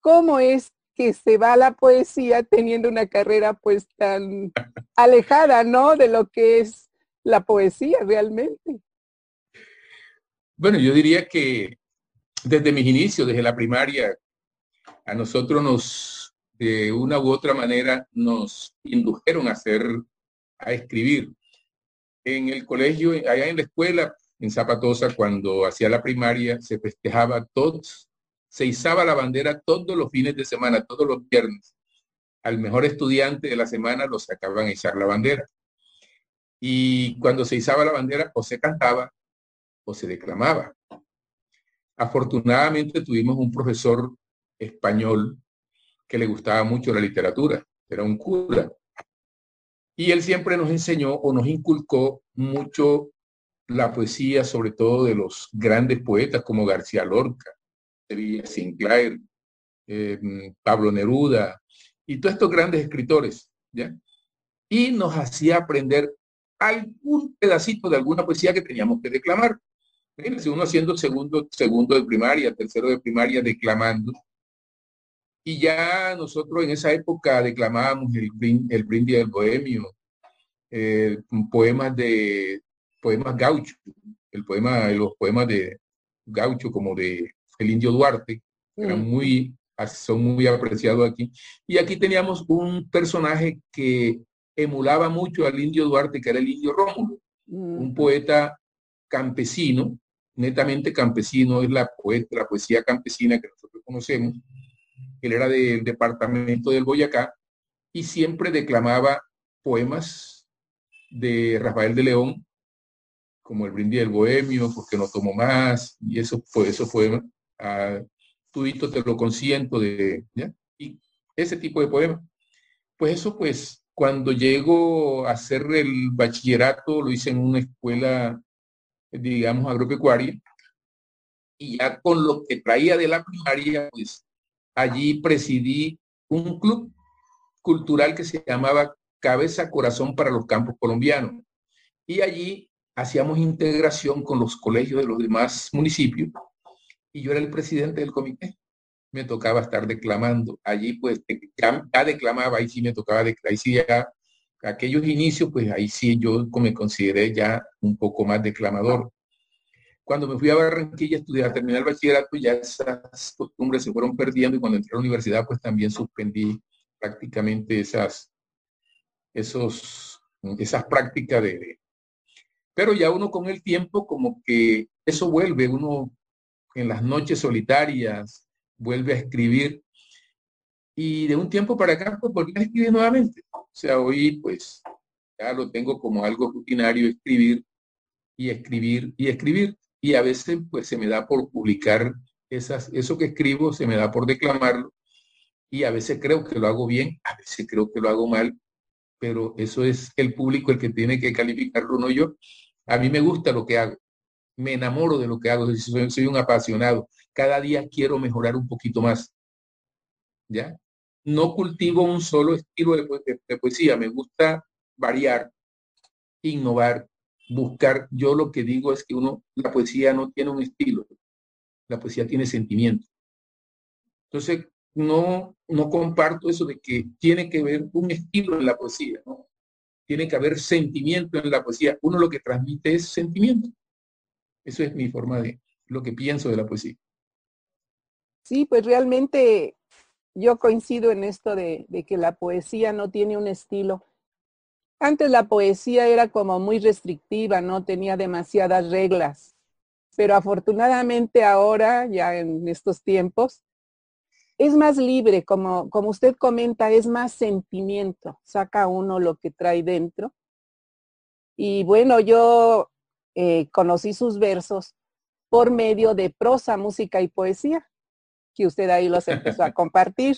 cómo es que se va la poesía teniendo una carrera pues tan alejada, ¿no? De lo que es la poesía realmente. Bueno, yo diría que desde mis inicios, desde la primaria, a nosotros nos, de una u otra manera, nos indujeron a hacer, a escribir. En el colegio, allá en la escuela, en Zapatosa, cuando hacía la primaria, se festejaba todos, se izaba la bandera todos los fines de semana, todos los viernes. Al mejor estudiante de la semana lo sacaban a izar la bandera. Y cuando se izaba la bandera, o se cantaba o se declamaba. Afortunadamente tuvimos un profesor español que le gustaba mucho la literatura, era un cura. Y él siempre nos enseñó o nos inculcó mucho la poesía, sobre todo de los grandes poetas como García Lorca, Sinclair, em, Pablo Neruda y todos estos grandes escritores, ¿ya? Y nos hacía aprender algún pedacito de alguna poesía que teníamos que declamar. Fíjense, uno haciendo segundo, segundo de primaria, tercero de primaria, declamando. Y ya nosotros en esa época declamábamos el, el brindis del bohemio, eh, poemas de poemas gaucho, el poema, los poemas de gaucho como de el indio Duarte, eran muy, son muy apreciados aquí. Y aquí teníamos un personaje que emulaba mucho al indio Duarte, que era el indio Rómulo, un poeta campesino, netamente campesino, es la, poeta, la poesía campesina que nosotros conocemos. Él era del departamento del Boyacá y siempre declamaba poemas de Rafael de León, como el brindis del bohemio, porque no tomo más, y eso fue, eso fue, a tuito te lo consiento de, y ese tipo de poemas. Pues eso, pues, cuando llego a hacer el bachillerato, lo hice en una escuela digamos, agropecuaria. Y ya con lo que traía de la primaria, pues allí presidí un club cultural que se llamaba Cabeza Corazón para los Campos Colombianos. Y allí hacíamos integración con los colegios de los demás municipios. Y yo era el presidente del comité. Me tocaba estar declamando. Allí pues ya, declamaba, ahí sí me tocaba, ahí sí ya aquellos inicios, pues ahí sí yo me consideré ya un poco más declamador. Cuando me fui a Barranquilla a estudiar, a terminar el bachillerato, ya esas costumbres se fueron perdiendo y cuando entré a la universidad, pues también suspendí prácticamente esas, esos, esas prácticas de, Pero ya uno con el tiempo como que eso vuelve, uno en las noches solitarias vuelve a escribir y de un tiempo para acá, pues volví a escribir nuevamente. O sea, hoy pues ya lo tengo como algo rutinario, escribir y escribir y escribir. Y a veces pues se me da por publicar esas, eso que escribo, se me da por declamarlo. Y a veces creo que lo hago bien, a veces creo que lo hago mal, pero eso es el público el que tiene que calificarlo, no yo. A mí me gusta lo que hago, me enamoro de lo que hago, soy, soy un apasionado. Cada día quiero mejorar un poquito más. ¿Ya? no cultivo un solo estilo de, poesía, me gusta variar, innovar, buscar. Yo lo que digo es que uno, la poesía no tiene un estilo, la poesía tiene sentimiento. Entonces, no, no comparto eso de que tiene que haber un estilo en la poesía, ¿no? Tiene que haber sentimiento en la poesía. Uno lo que transmite es sentimiento. Eso es mi forma de lo que pienso de la poesía. Sí, pues realmente yo coincido en esto de, que la poesía no tiene un estilo. Antes la poesía era como muy restrictiva, no tenía demasiadas reglas, pero afortunadamente ahora, ya en estos tiempos, es más libre, como, como usted comenta, es más sentimiento, saca uno lo que trae dentro. Y bueno, yo eh, conocí sus versos por medio de prosa, música y poesía que usted ahí los empezó a compartir.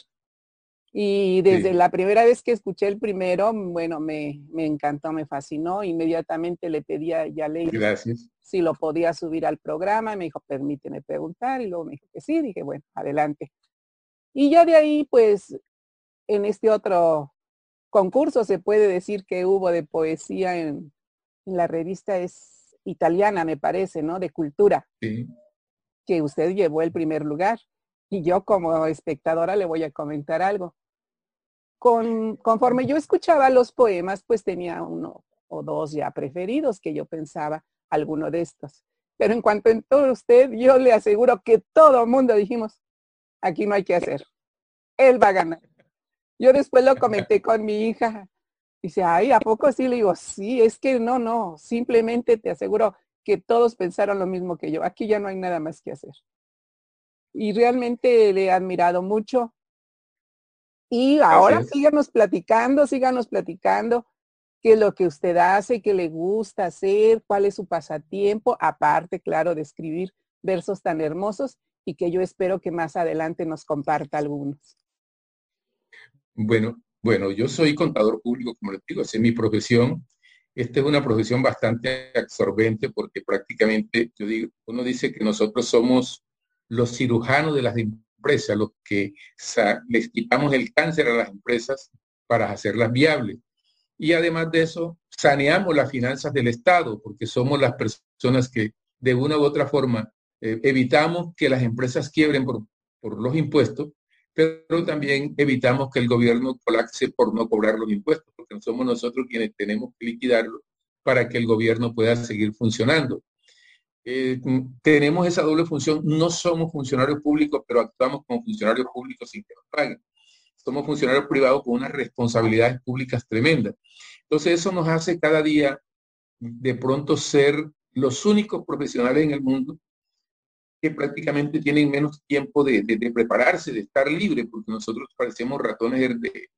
Y desde la primera vez que escuché el primero, bueno, me, me, encantó, me fascinó. Inmediatamente le pedía ya leí Gracias. si lo podía subir al programa. Me dijo, permíteme preguntar. Y luego me dijo que sí. Dije, bueno, adelante. Y ya de ahí, pues, en este otro concurso se puede decir que hubo de poesía en, la revista es italiana, me parece, ¿no? De cultura. Que usted llevó el primer lugar. Y yo como espectadora le voy a comentar algo. Con, conforme yo escuchaba los poemas, pues tenía uno o dos ya preferidos que yo pensaba, alguno de estos. Pero en cuanto entró usted, yo le aseguro que todo el mundo dijimos, aquí no hay que hacer. Él va a ganar. Yo después lo comenté con mi hija. Dice, ay, ¿a poco sí? Le digo, sí, es que no, no, simplemente te aseguro que todos pensaron lo mismo que yo. Aquí ya no hay nada más que hacer. Y realmente le he admirado mucho. Y ahora síganos platicando, síganos platicando qué es lo que usted hace, qué le gusta hacer, cuál es su pasatiempo, aparte, claro, de escribir versos tan hermosos y que yo espero que más adelante nos comparta algunos. Bueno, bueno, yo soy contador público, como les digo, esa es mi profesión. Esta es una profesión bastante absorbente porque prácticamente, yo digo, uno dice que nosotros somos los cirujanos de las empresas, los que les quitamos el cáncer a las empresas para hacerlas viables. Y además de eso, saneamos las finanzas del Estado, porque somos las personas que de una u otra forma eh, evitamos que las empresas quiebren por, por los impuestos, pero también evitamos que el gobierno colapse por no cobrar los impuestos, porque somos nosotros quienes tenemos que liquidarlo para que el gobierno pueda seguir funcionando. Eh, tenemos esa doble función, no somos funcionarios públicos, pero actuamos como funcionarios públicos sin que nos paguen. Somos funcionarios privados con unas responsabilidades públicas tremendas. Entonces eso nos hace cada día de pronto ser los únicos profesionales en el mundo que prácticamente tienen menos tiempo de, prepararse, de estar libre, porque nosotros parecemos ratones de,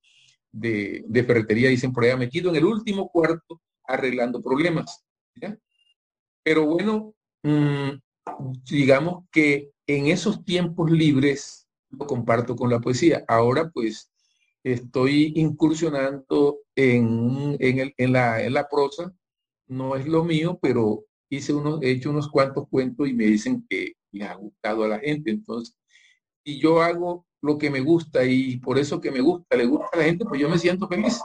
de, ferretería, dicen por allá, metido en el último cuarto arreglando problemas. Pero bueno, mm, digamos que en esos tiempos libres lo comparto con la poesía. Ahora pues estoy incursionando en, en, la, en la prosa. No es lo mío, pero hice unos, he hecho unos cuantos cuentos y me dicen que, le ha gustado a la gente. Entonces, y yo hago lo que me gusta y por eso que me gusta, le gusta a la gente, pues yo me siento feliz.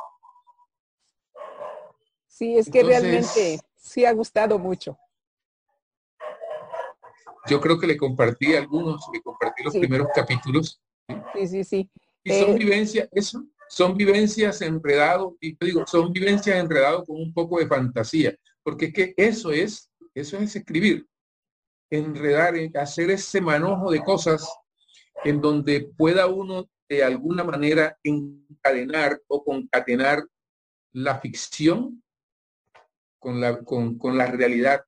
Sí, es que realmente sí ha gustado mucho. Yo creo que le compartí algunos, le compartí los primeros capítulos. Sí, sí, sí. Y son eh, vivencias, eso, son vivencias enredados, y te digo, son vivencias enredados con un poco de fantasía, porque es que eso es, eso es escribir enredar, hacer ese manojo de cosas en donde pueda uno de alguna manera encadenar o concatenar la ficción con la, con, con la realidad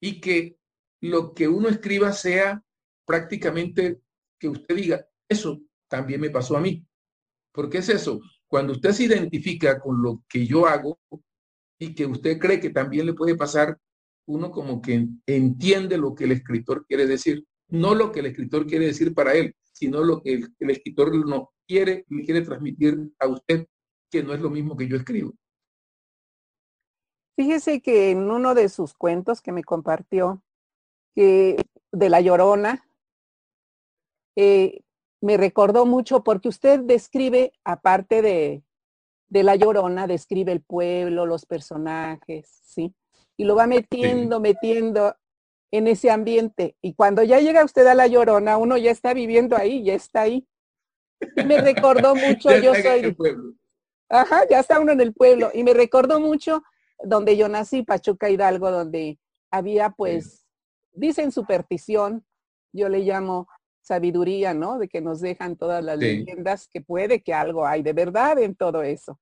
y que lo que uno escriba sea prácticamente que usted diga, eso también me pasó a mí. porque es eso? Cuando usted se identifica con lo que yo hago y que usted cree que también le puede pasar, uno como que entiende lo que el escritor quiere decir, no lo que el escritor quiere decir para él, sino lo que el, escritor no quiere, le quiere transmitir a usted, que no es lo mismo que yo escribo. Fíjese que en uno de sus cuentos que me compartió, de La Llorona, eh, me recordó mucho porque usted describe, aparte de, de La Llorona, describe el pueblo, los personajes, ¿sí? y lo va metiendo, metiendo en ese ambiente. Y cuando ya llega usted a La Llorona, uno ya está viviendo ahí, ya está ahí. me recordó mucho, yo soy... Ajá, ya está uno en el pueblo. Y me recordó mucho donde yo nací, Pachuca Hidalgo, donde había pues, dicen superstición, yo le llamo sabiduría, ¿no? De que nos dejan todas las leyendas, que puede que algo hay de verdad en todo eso.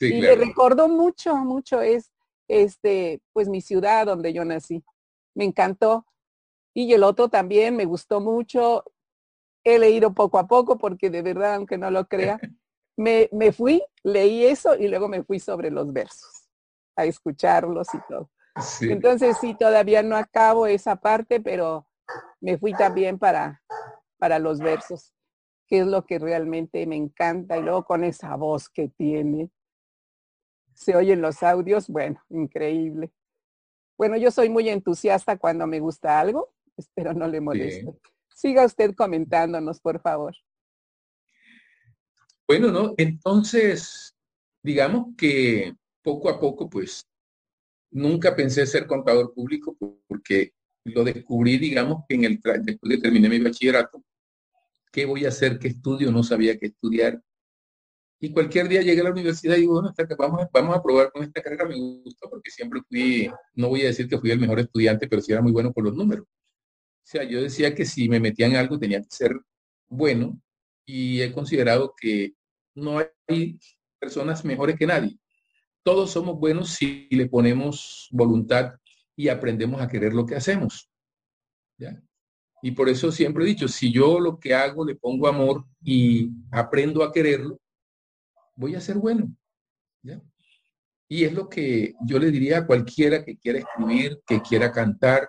y me recordó mucho, mucho es este, pues mi ciudad donde yo nací. Me encantó. Y el otro también me gustó mucho. He leído poco a poco porque de verdad, aunque no lo crea, me, me fui, leí eso y luego me fui sobre los versos a escucharlos y todo. Entonces sí, todavía no acabo esa parte, pero me fui también para, para los versos, que es lo que realmente me encanta. Y luego con esa voz que tiene, se oyen los audios, bueno, increíble. Bueno, yo soy muy entusiasta cuando me gusta algo, espero no le moleste. Siga usted comentándonos, por favor. Bueno, ¿no? Entonces, digamos que poco a poco, pues, nunca pensé ser contador público porque lo descubrí, digamos, que en el después de terminé mi bachillerato, ¿qué voy a hacer? ¿Qué estudio? No sabía qué estudiar. Y cualquier día llegué a la universidad y digo, bueno, vamos, vamos a probar con esta carrera, me gustó porque siempre fui, no voy a decir que fui el mejor estudiante, pero sí era muy bueno por los números. O sea, yo decía que si me metía en algo tenía que ser bueno y he considerado que no hay personas mejores que nadie. Todos somos buenos si le ponemos voluntad y aprendemos a querer lo que hacemos. Y por eso siempre he dicho, si yo lo que hago le pongo amor y aprendo a quererlo, voy a ser bueno. Y es lo que yo le diría a cualquiera que quiera escribir, que quiera cantar.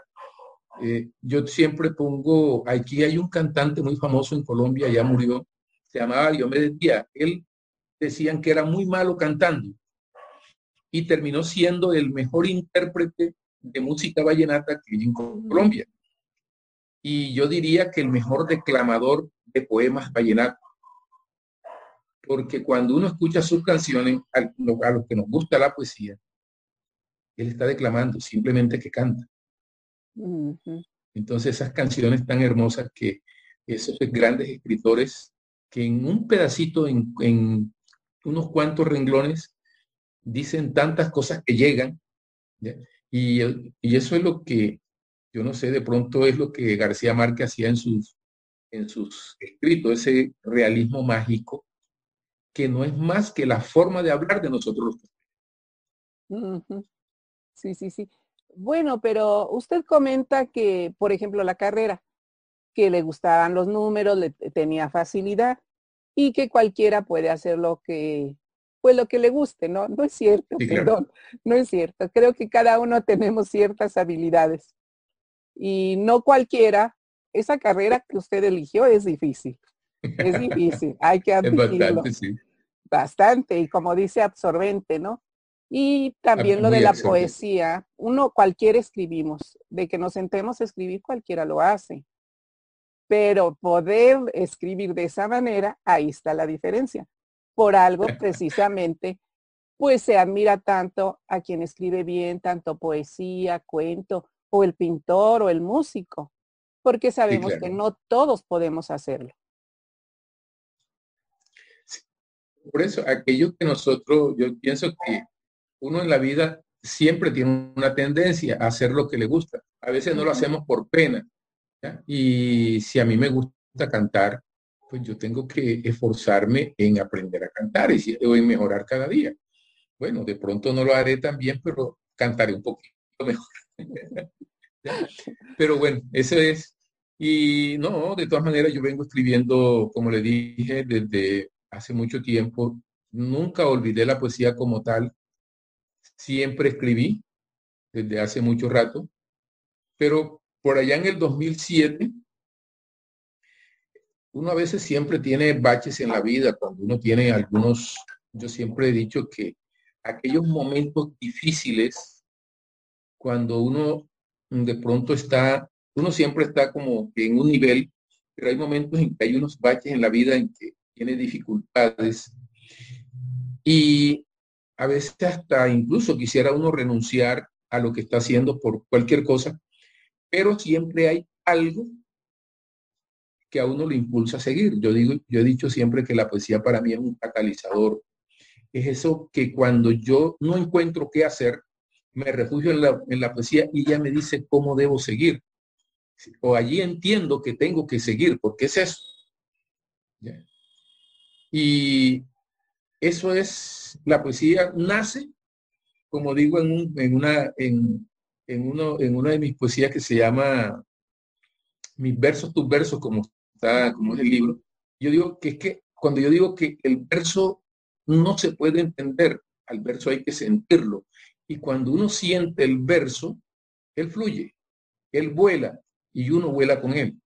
Eh, yo siempre pongo, aquí hay un cantante muy famoso en Colombia, ya murió, se llamaba Diomedes Díaz. Él decían que era muy malo cantando y terminó siendo el mejor intérprete de música vallenata que hay en Colombia. Y yo diría que el mejor declamador de poemas vallenatos. Porque cuando uno escucha sus canciones, a, los que nos gusta la poesía, él está declamando, simplemente que canta. Entonces esas canciones tan hermosas que esos grandes escritores que en un pedacito, en, en unos cuantos renglones, dicen tantas cosas que llegan. Y, y, eso es lo que, yo no sé, de pronto es lo que García Márquez hacía en sus, en sus escritos, ese realismo mágico, que no es más que la forma de hablar de nosotros los Sí, sí, sí. Bueno, pero usted comenta que, por ejemplo, la carrera, que le gustaban los números, le tenía facilidad y que cualquiera puede hacer lo que, pues lo que le guste, ¿no? No es cierto, perdón, no es cierto. Creo que cada uno tenemos ciertas habilidades y no cualquiera, esa carrera que usted eligió es difícil, es difícil, hay que admitirlo. bastante, sí. Bastante, y como dice, absorbente, ¿no? Y también lo de la poesía, uno cualquiera escribimos, de que nos sentemos a escribir cualquiera lo hace pero poder escribir de esa manera, ahí está la diferencia. Por algo precisamente, pues se admira tanto a quien escribe bien, tanto poesía, cuento, o el pintor o el músico, porque sabemos que no todos podemos hacerlo. Por eso, aquello que nosotros, yo pienso que uno en la vida siempre tiene una tendencia a hacer lo que le gusta. A veces no lo hacemos por pena, y si a mí me gusta cantar, pues yo tengo que esforzarme en aprender a cantar y en mejorar cada día. Bueno, de pronto no lo haré tan bien, pero cantaré un poquito mejor. pero bueno, eso es. Y no, de todas maneras yo vengo escribiendo, como le dije, desde hace mucho tiempo. Nunca olvidé la poesía como tal. Siempre escribí desde hace mucho rato, pero por allá en el 2007, uno a veces siempre tiene baches en la vida, cuando uno tiene algunos, yo siempre he dicho que aquellos momentos difíciles, cuando uno de pronto está, uno siempre está como en un nivel, pero hay momentos en que hay unos baches en la vida en que tiene dificultades. Y a veces hasta incluso quisiera uno renunciar a lo que está haciendo por cualquier cosa, pero siempre hay algo que a uno le impulsa a seguir. Yo digo, yo he dicho siempre que la poesía para mí es un catalizador. Es eso que cuando yo no encuentro qué hacer, me refugio en la, en la poesía y ella me dice cómo debo seguir. O allí entiendo que tengo que seguir, porque es eso. Y eso es, la poesía nace, como digo, en, un, en una, en, en, uno, en una de mis poesías que se llama Mis versos, tus versos, como como es el libro, yo digo que es que cuando yo digo que el verso no se puede entender, al verso hay que sentirlo. Y cuando uno siente el verso, él fluye, él vuela y uno vuela con él.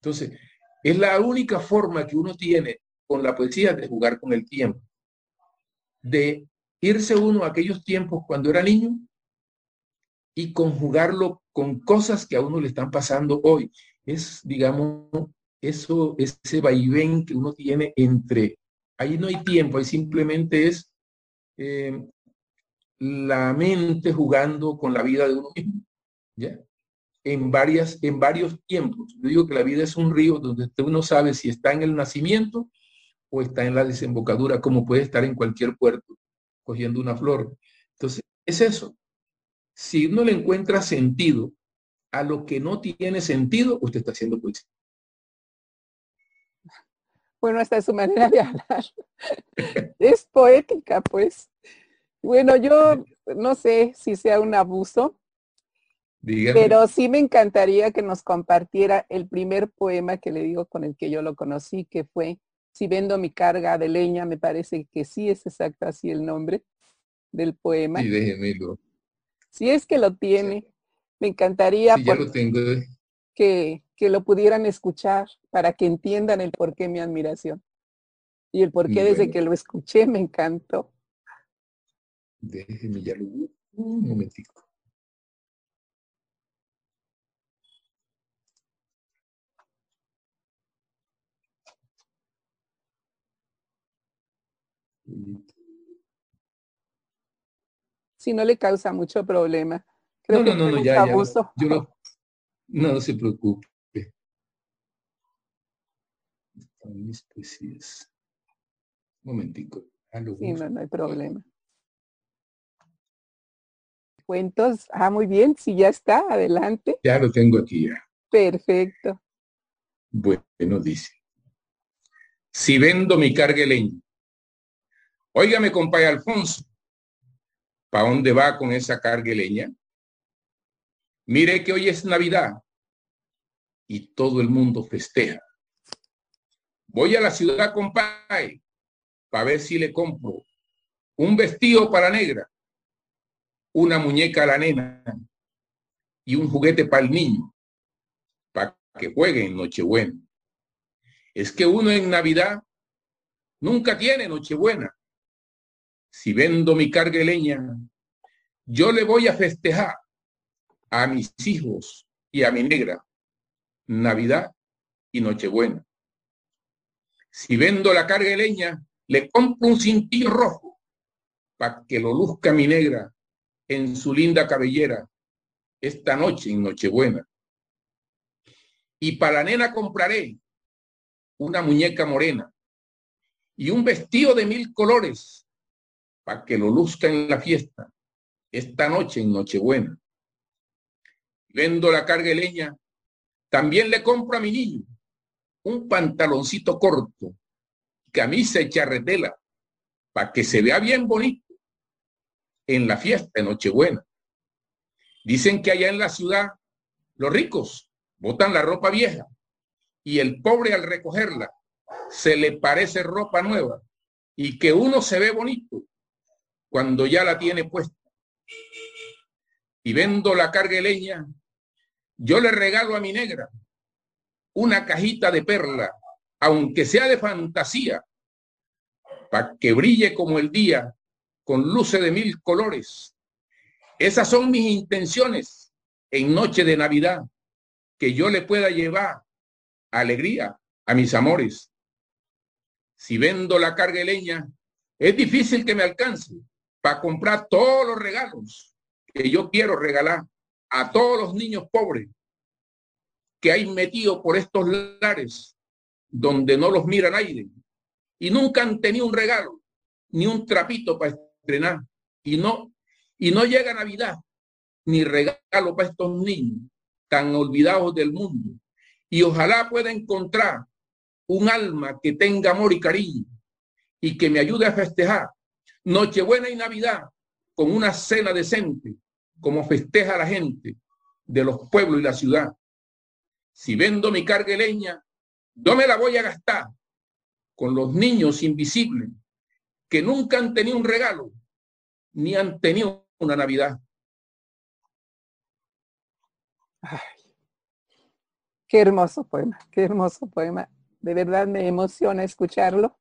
Entonces, es la única forma que uno tiene con la poesía de jugar con el tiempo, de irse uno a aquellos tiempos cuando era niño y conjugarlo con cosas que a uno le están pasando hoy. Es, digamos, eso, ese vaivén que uno tiene entre Ahí no hay tiempo, ahí simplemente es eh, la mente jugando con la vida de uno mismo, ¿ya? En, varias, en varios tiempos. Yo digo que la vida es un río donde uno sabe si está en el nacimiento o está en la desembocadura, como puede estar en cualquier puerto, cogiendo una flor. Entonces, es eso. Si uno le encuentra sentido a lo que no tiene sentido, usted está haciendo poesía. Bueno, esta es su manera de hablar. es poética, pues. Bueno, yo no sé si sea un abuso, pero sí me encantaría que nos compartiera el primer poema que le digo con el que yo lo conocí, que fue Si vendo mi carga de leña, me parece que sí es exacto así el nombre del poema. Sí, déjemelo. Si es que lo tiene, me encantaría Que, que lo pudieran escuchar para que entiendan el por qué mi admiración. Y el por qué desde que lo escuché me encantó. Déjeme ya lo un momentico. Si no le causa mucho problema. Creo no, no, no, ya, ya. Yo no, no se preocupe. Un momentico. Sí, no, no hay problema cuentos. Ah, muy bien, si ya está, adelante. Ya lo tengo aquí ya. Perfecto. Bueno, dice. Si vendo mi carga leña. Óigame, compadre Alfonso, ¿para dónde va con esa carga leña? Mire que hoy es Navidad y todo el mundo festeja. Voy a la ciudad, compadre, para ver si le compro un vestido para negra una muñeca a la nena y un juguete para el niño, para que juegue en Nochebuena. Es que uno en Navidad nunca tiene Nochebuena. Si vendo mi carga de leña, yo le voy a festejar a mis hijos y a mi negra Navidad y Nochebuena. Si vendo la carga de leña, le compro un cintillo rojo para que lo luzca mi negra en su linda cabellera esta noche en Nochebuena. Y para la nena compraré una muñeca morena y un vestido de mil colores para que lo luzca en la fiesta esta noche en Nochebuena. Vendo la carga leña, también le compro a mi niño un pantaloncito corto, camisa y charretela, para que se vea bien bonito en la fiesta de Nochebuena. Dicen que allá en la ciudad los ricos botan la ropa vieja y el pobre al recogerla se le parece ropa nueva y que uno se ve bonito cuando ya la tiene puesta. Y vendo la carga leña, yo le regalo a mi negra una cajita de perla, aunque sea de fantasía, para que brille como el día con luces de mil colores. Esas son mis intenciones en noche de Navidad, que yo le pueda llevar alegría a mis amores. Si vendo la carga de leña, es difícil que me alcance para comprar todos los regalos que yo quiero regalar a todos los niños pobres que hay metido por estos lares donde no los mira nadie y nunca han tenido un regalo ni un trapito para estrenar y no, y no llega Navidad ni regalo para estos niños tan olvidados del mundo. Y ojalá pueda encontrar un alma que tenga amor y cariño y que me ayude a festejar Nochebuena y Navidad con una cena decente, como festeja la gente de los pueblos y la ciudad. Si vendo mi carga leña, yo me la voy a gastar con los niños invisibles que nunca han tenido un regalo, ni han tenido una Navidad. qué hermoso poema, qué hermoso poema. De verdad me emociona escucharlo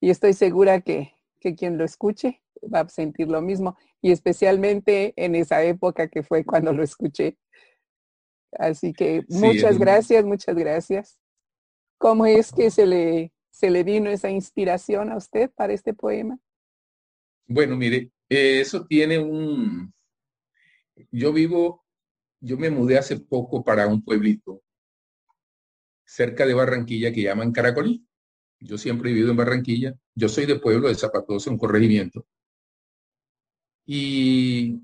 y estoy segura que, que quien lo escuche va a sentir lo mismo y especialmente en esa época que fue cuando lo escuché. Así que muchas gracias, muchas gracias. ¿Cómo es que se le se le vino esa inspiración a usted para este poema? Bueno, mire, eh, eso tiene un... Yo vivo, yo me mudé hace poco para un pueblito cerca de Barranquilla que llaman Caracolí. Yo siempre he vivido en Barranquilla. Yo soy de pueblo de Zapatoso, un corregimiento. Y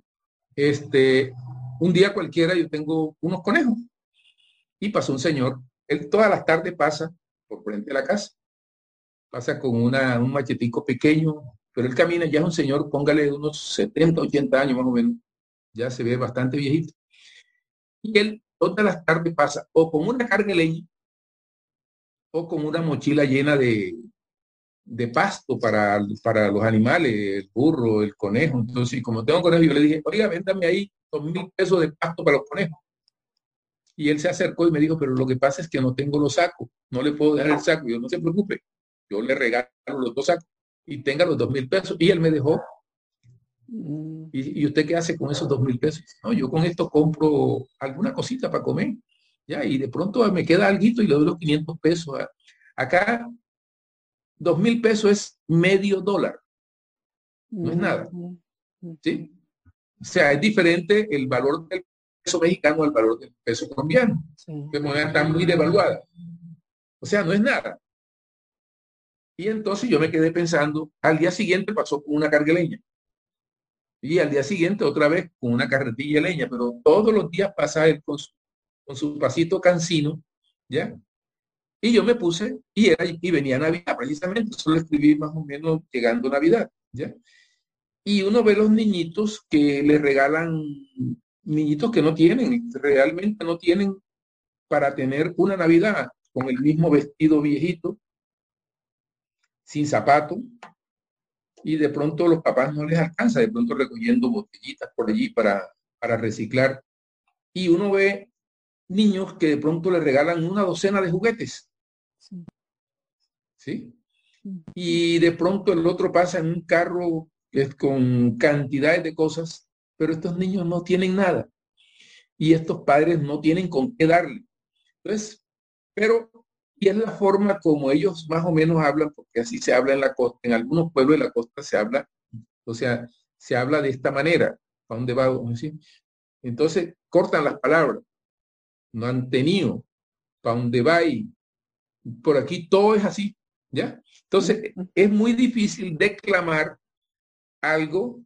este, un día cualquiera yo tengo unos conejos y pasó un señor. Él todas las tardes pasa por frente de la casa. Pasa con una, un machetico pequeño, pero él camina, ya es un señor, póngale unos 70, 80 años más o menos. Ya se ve bastante viejito. Y él todas las tardes pasa o con una carga de leña o con una mochila llena de, de pasto para, para los animales, el burro, el conejo. Entonces, como tengo conejo, yo le dije, oiga, véndame ahí dos mil pesos de pasto para los conejos. Y él se acercó y me dijo, pero lo que pasa es que no tengo los sacos, no le puedo dejar el saco. yo no se preocupe, yo le regalo los dos sacos y tenga los dos mil pesos. Y él me dejó. Mm. ¿Y, usted qué hace con esos dos mil pesos? No, yo con esto compro alguna cosita para comer. Ya, y de pronto me queda algo y le doy los 500 pesos. Acá, dos mil pesos es medio dólar. No es nada. ¿Sí? O sea, es diferente el valor del peso mexicano al valor del peso colombiano. Que moneda está muy devaluada. O sea, no es nada. Y entonces yo me quedé pensando, al día siguiente pasó con una carga leña. Y al día siguiente otra vez con una carretilla de leña, pero todos los días pasa él con su, con su pasito cansino, ¿ya? Y yo me puse, y, era, y venía Navidad, precisamente, solo escribí más o menos llegando Navidad, ¿ya? Y uno ve los niñitos que le regalan, niñitos que no tienen, realmente no tienen para tener una Navidad con el mismo vestido viejito, sin zapato, y de pronto los papás no les alcanza, de pronto recogiendo botellitas por allí para, para reciclar. Y uno ve niños que de pronto le regalan una docena de juguetes. ¿Sí? Y de pronto el otro pasa en un carro es con cantidades de cosas, pero estos niños no tienen nada. Y estos padres no tienen con qué darle. Entonces, pero, y es la forma como ellos más o menos hablan, porque así se habla en la costa, en algunos pueblos de la costa se habla, o sea, se habla de esta manera. ¿A dónde va? Entonces, cortan las palabras no han tenido, para dónde va y por aquí todo es así, ¿ya? Entonces, es muy difícil declamar algo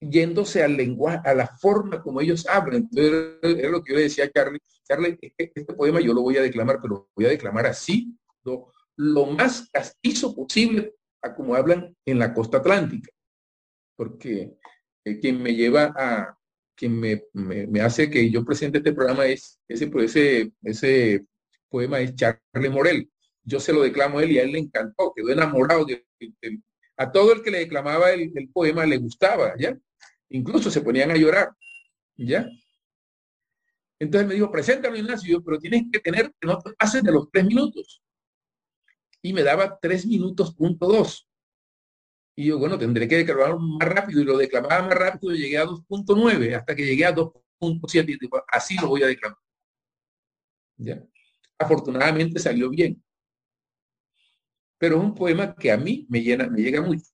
yéndose al lenguaje, a la forma como ellos hablan. Entonces, es lo que yo le decía a Charlie, Charlie, este poema yo lo voy a declamar, pero lo voy a declamar así, lo, lo más castizo posible a como hablan en la costa atlántica, porque eh, quien me lleva a, que me, me, hace que yo presente este programa es ese, ese, ese poema es Charles Morel. Yo se lo declamo a él y a él le encantó, quedó enamorado de, a todo el que le declamaba el, poema le gustaba, ¿ya? Incluso se ponían a llorar, ¿ya? Entonces me dijo, preséntalo Ignacio, pero tienes que tener no te pases de los tres minutos. Y me daba tres minutos punto dos. Y yo, bueno, tendré que declarar más rápido y lo declamaba más rápido y llegué a 2.9 hasta que llegué a 2.7 y digo, así lo voy a declamar. ¿Ya? Afortunadamente salió bien. Pero es un poema que a mí me llena, me llega mucho.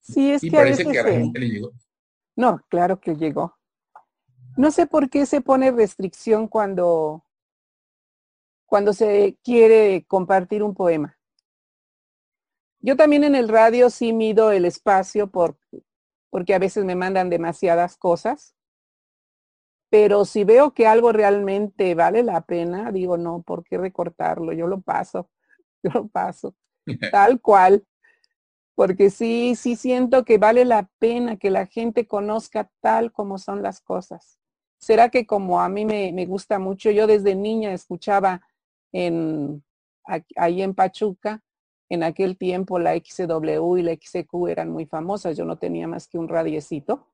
Sí, es y que parece que a la gente le llegó. No, claro que llegó. No sé por qué se pone restricción cuando, cuando se quiere compartir un poema. Yo también en el radio sí mido el espacio por, porque a veces me mandan demasiadas cosas. Pero si veo que algo realmente vale la pena, digo, no, ¿por qué recortarlo? Yo lo paso, yo lo paso, tal cual. Porque sí, sí siento que vale la pena que la gente conozca tal como son las cosas. ¿Será que como a mí me, me gusta mucho, yo desde niña escuchaba en, ahí en Pachuca, en aquel tiempo la XW y la XQ eran muy famosas. Yo no tenía más que un radiecito.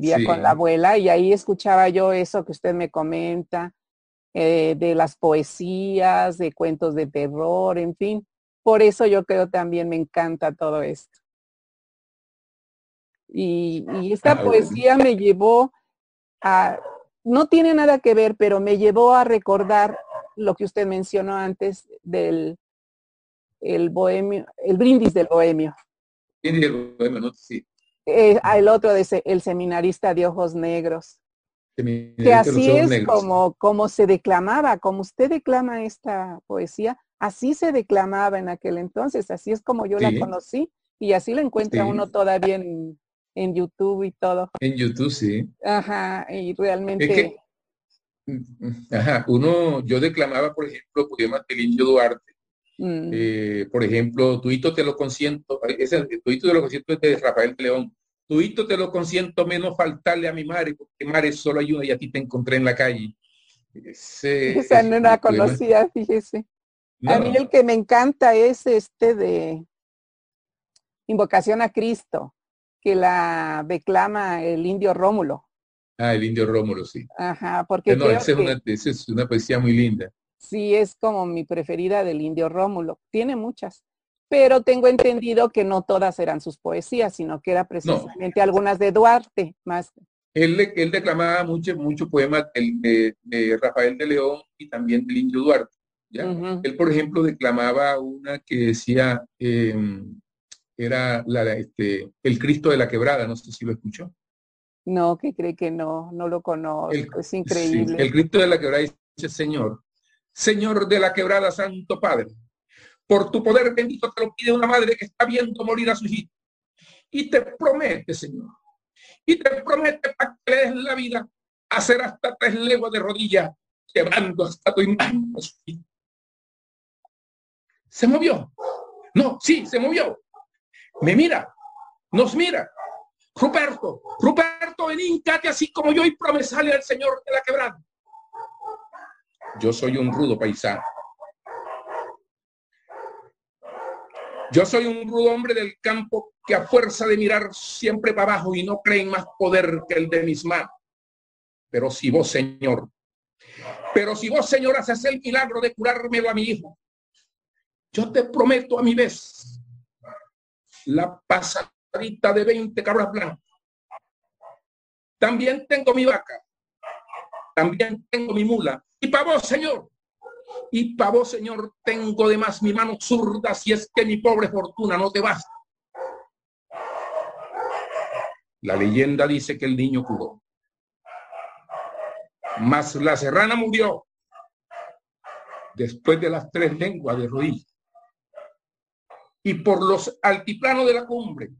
Vivía con la abuela y ahí escuchaba yo eso que usted me comenta, eh, de las poesías, de cuentos de terror, en fin. Por eso yo creo también me encanta todo esto. Y, y esta ah, poesía me llevó a, no tiene nada que ver, pero me llevó a recordar lo que usted mencionó antes del el bohemio, el brindis del bohemio. Brindis del bohemio, ¿no? Sí. Eh, el otro de ese, el seminarista de ojos negros. Que así es como, como se declamaba, como usted declama esta poesía, así se declamaba en aquel entonces, así es como yo la conocí y así la encuentra uno todavía en, en, YouTube y todo. En YouTube, sí. Ajá, y realmente... Mm, ajá, uno, yo declamaba, por ejemplo, poemas de Indio Duarte, Mm. Eh, por ejemplo, tuito te lo consiento, ese tuito te lo consiento es de Rafael León. Tuito te lo consiento menos faltarle a mi madre, porque madre solo hay una y a ti te encontré en la calle. Esa no la conocía, fíjese. A mí el que me encanta es este de Invocación a Cristo, que la declama el indio Rómulo. Ah, el indio Rómulo, sí. Ajá, porque... No, esa, es una poesía muy linda sí es como mi preferida del indio Rómulo. Tiene muchas, pero tengo entendido que no todas eran sus poesías, sino que era precisamente algunas de Duarte más. Él, él declamaba mucho, mucho poemas de, de, Rafael de León y también del indio Duarte. Él, por ejemplo, declamaba una que decía, em, era la, este, El Cristo de la Quebrada, no sé si lo escuchó. No, que cree que no, no lo conozco, es increíble. el Cristo de la Quebrada dice, Señor, Señor de la quebrada, Santo Padre. Por tu poder bendito te lo pide una madre que está viendo morir a su hijito. Y te promete, Señor. Y te promete para que le des la vida, hacer hasta tres leguas de rodilla, llevando hasta tu imagen Se movió. No, sí, se movió. Me mira, nos mira. Ruperto, Ruperto, ven, así como yo y promesale al Señor de la quebrada. Yo soy un rudo paisano. Yo soy un rudo hombre del campo que a fuerza de mirar siempre para abajo y no creen más poder que el de mis manos. Pero si vos, Señor, pero si vos, Señor, haces el milagro de curármelo a mi hijo, yo te prometo a mi vez la pasadita de 20 cabras blancas. También tengo mi vaca, también tengo mi mula, y para vos, Señor. Y para vos, Señor, tengo de más mi mano zurda si es que mi pobre fortuna no te basta. La leyenda dice que el niño curó. Mas la serrana murió después de las tres lenguas de rodillas. Y por los altiplanos de la cumbre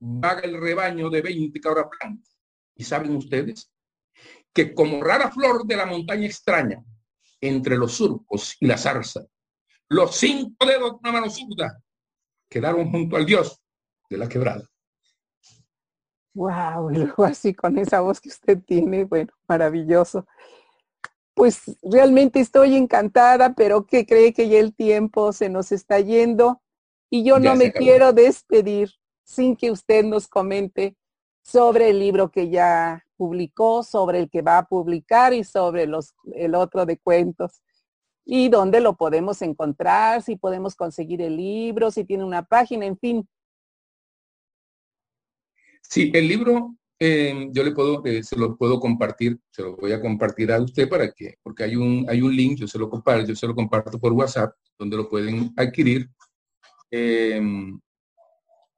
vaga el rebaño de 20 cabras blancas. ¿Y saben ustedes? Que como rara flor de la montaña extraña, entre los surcos y la zarza, los cinco dedos de una mano zurda quedaron junto al dios de la quebrada. Wow, luego así con esa voz que usted tiene, bueno, maravilloso. Pues realmente estoy encantada, pero que cree que ya el tiempo se nos está yendo y yo no me quiero despedir sin que usted nos comente sobre el libro que ya publicó, sobre el que va a publicar y sobre los, el otro de cuentos. Y dónde lo podemos encontrar, si podemos conseguir el libro, si tiene una página, en fin. Sí, el libro eh, yo le puedo, eh, se lo puedo compartir, se lo voy a compartir a usted para que, porque hay un, hay un link, yo se lo comparto, yo se lo comparto por WhatsApp, donde lo pueden adquirir. Em,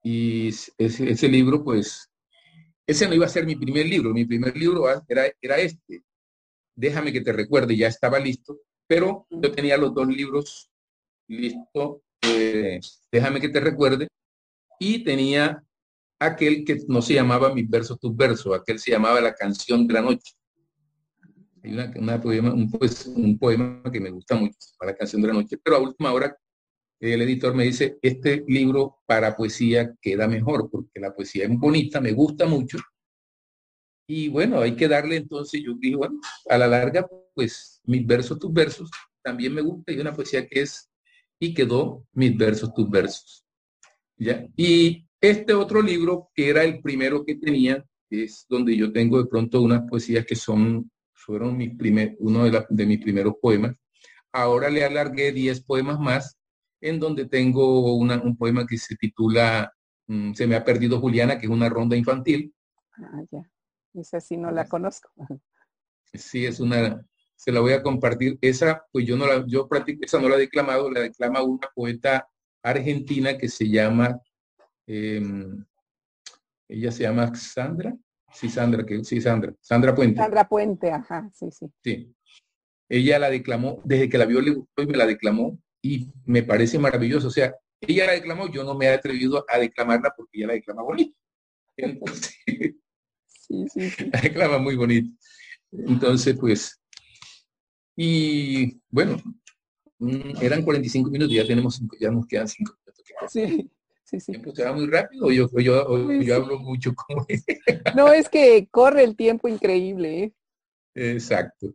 y ese libro, pues, ese no iba a ser mi primer libro, mi primer libro era, era este. Déjame que te recuerde, ya estaba listo, pero yo tenía los dos libros listos. Eh, déjame que te recuerde. Y tenía aquel que no se llamaba Mis versos, tus versos, aquel se llamaba La canción de la noche. Hay una, poema, un, pues, un, poema que me gusta mucho, la canción de la noche, pero a última hora el editor me dice, este libro para poesía queda mejor, porque la poesía es bonita, me gusta mucho. Y bueno, hay que darle entonces, yo digo, bueno, a la larga, pues mis versos, tus versos, también me gusta, y una poesía que es, y quedó mis versos, tus versos. ¿Ya? Y este otro libro, que era el primero que tenía, es donde yo tengo de pronto unas poesías que son, fueron mis primer, uno de, de mis primeros poemas. Ahora le alargué 10 poemas más en donde tengo un poema que se titula mm, Se me ha perdido Juliana, que es una ronda infantil. Ah, ya. Esa sí no la conozco. Sí, es una, se la voy a compartir. Esa, pues yo no la, yo practico, esa no la he declamado, la declama una poeta argentina que se llama, em, ella se llama Sandra, sí, Sandra, que, sí, Sandra, Sandra Puente. Sandra Puente, ajá, sí, sí. Sí. Ella la declamó, desde que la vio le gustó y me la declamó y me parece maravilloso. O sea, ella la declamó, yo no me he atrevido a declamarla porque ella la declama bonito. Entonces, sí, sí, sí. la declama muy bonito. Entonces, pues, y bueno, mm, eran 45 minutos, ya tenemos cinco, ya nos quedan 5 minutos. Sí, sí, sí. ¿Se va muy rápido o yo, yo, yo hablo mucho? Como... no, es que corre el tiempo increíble. ¿eh? Exacto.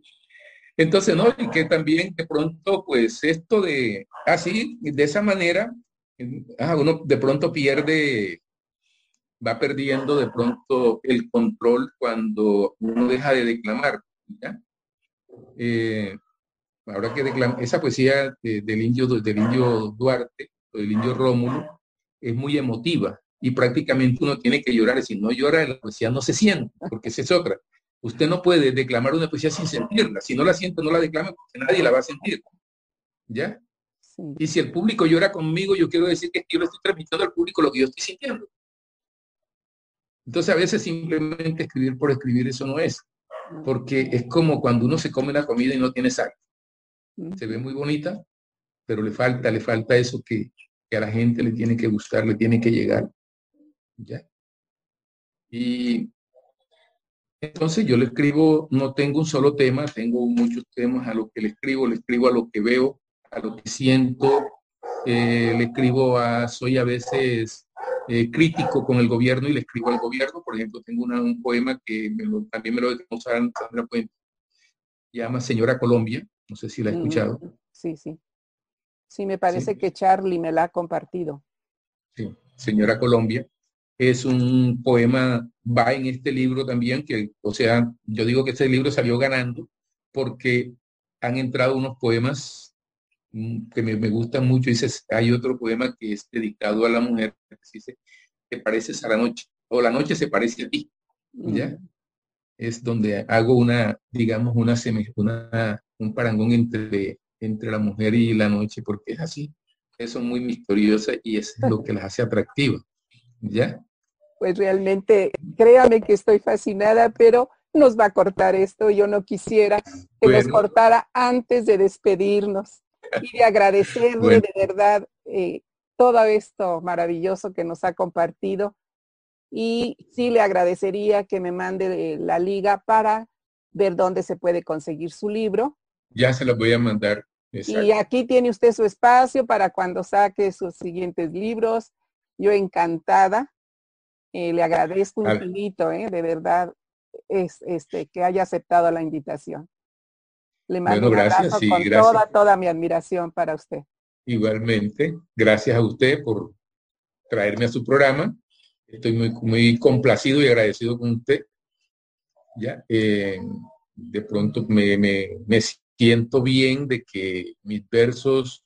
Entonces, ¿no? Y que también de pronto, pues esto de, así, de esa manera, ah, uno de pronto pierde, va perdiendo de pronto el control cuando uno deja de declamar. ¿ya? Eh, ahora que declamar, esa poesía del, indio, del indio Duarte, o del indio Rómulo, es muy emotiva y prácticamente uno tiene que llorar. Si no llora, la poesía no se siente, porque esa es otra. Usted no puede declamar una poesía sin sentirla. Si no la siente, no la declama porque nadie la va a sentir. ¿Ya? Y si el público llora conmigo, yo quiero decir que yo le estoy transmitiendo al público lo que yo estoy sintiendo. Entonces a veces simplemente escribir por escribir eso no es. Porque es como cuando uno se come una comida y no tiene sal. Se ve muy bonita, pero le falta, le falta eso que, que a la gente le tiene que gustar, le tiene que llegar. ¿Ya? Y entonces yo le escribo, no tengo un solo tema, tengo muchos temas a lo que le escribo, le escribo a lo que veo, a lo que siento, eh, le escribo a, soy a veces eh, crítico con el gobierno y le escribo al gobierno. Por ejemplo, tengo un poema que también me lo declaró Sandra Puente, llama Señora Colombia, no sé si la ha escuchado. Sí, sí. Sí, me parece que Charlie me la ha compartido. Sí, Señora Colombia es un poema, va en este libro también, que, o sea, yo digo que este libro salió ganando porque han entrado unos poemas mm, que me, gustan mucho. Dice, hay otro poema que es dedicado a la mujer, que dice, te pareces a la noche, o la noche se parece a ti, ¿ya? Mm. Es donde hago una, digamos, una, una un parangón entre, entre la mujer y la noche, porque es así, son muy misteriosas y es lo que las hace atractivas. ¿Ya? Pues realmente, créame que estoy fascinada, pero nos va a cortar esto. Yo no quisiera que nos cortara antes de despedirnos y de agradecerle de verdad eh, todo esto maravilloso que nos ha compartido. Y sí le agradecería que me mande la liga para ver dónde se puede conseguir su libro. Ya se lo voy a mandar. Y aquí tiene usted su espacio para cuando saque sus siguientes libros yo encantada. Eh, le agradezco infinito, eh, de verdad, es, este, que haya aceptado la invitación. Le mando un abrazo con toda, toda mi admiración para usted. Igualmente, gracias a usted por traerme a su programa. Estoy muy, muy complacido y agradecido con usted. Ya, eh, de pronto me, me, me siento bien de que mis versos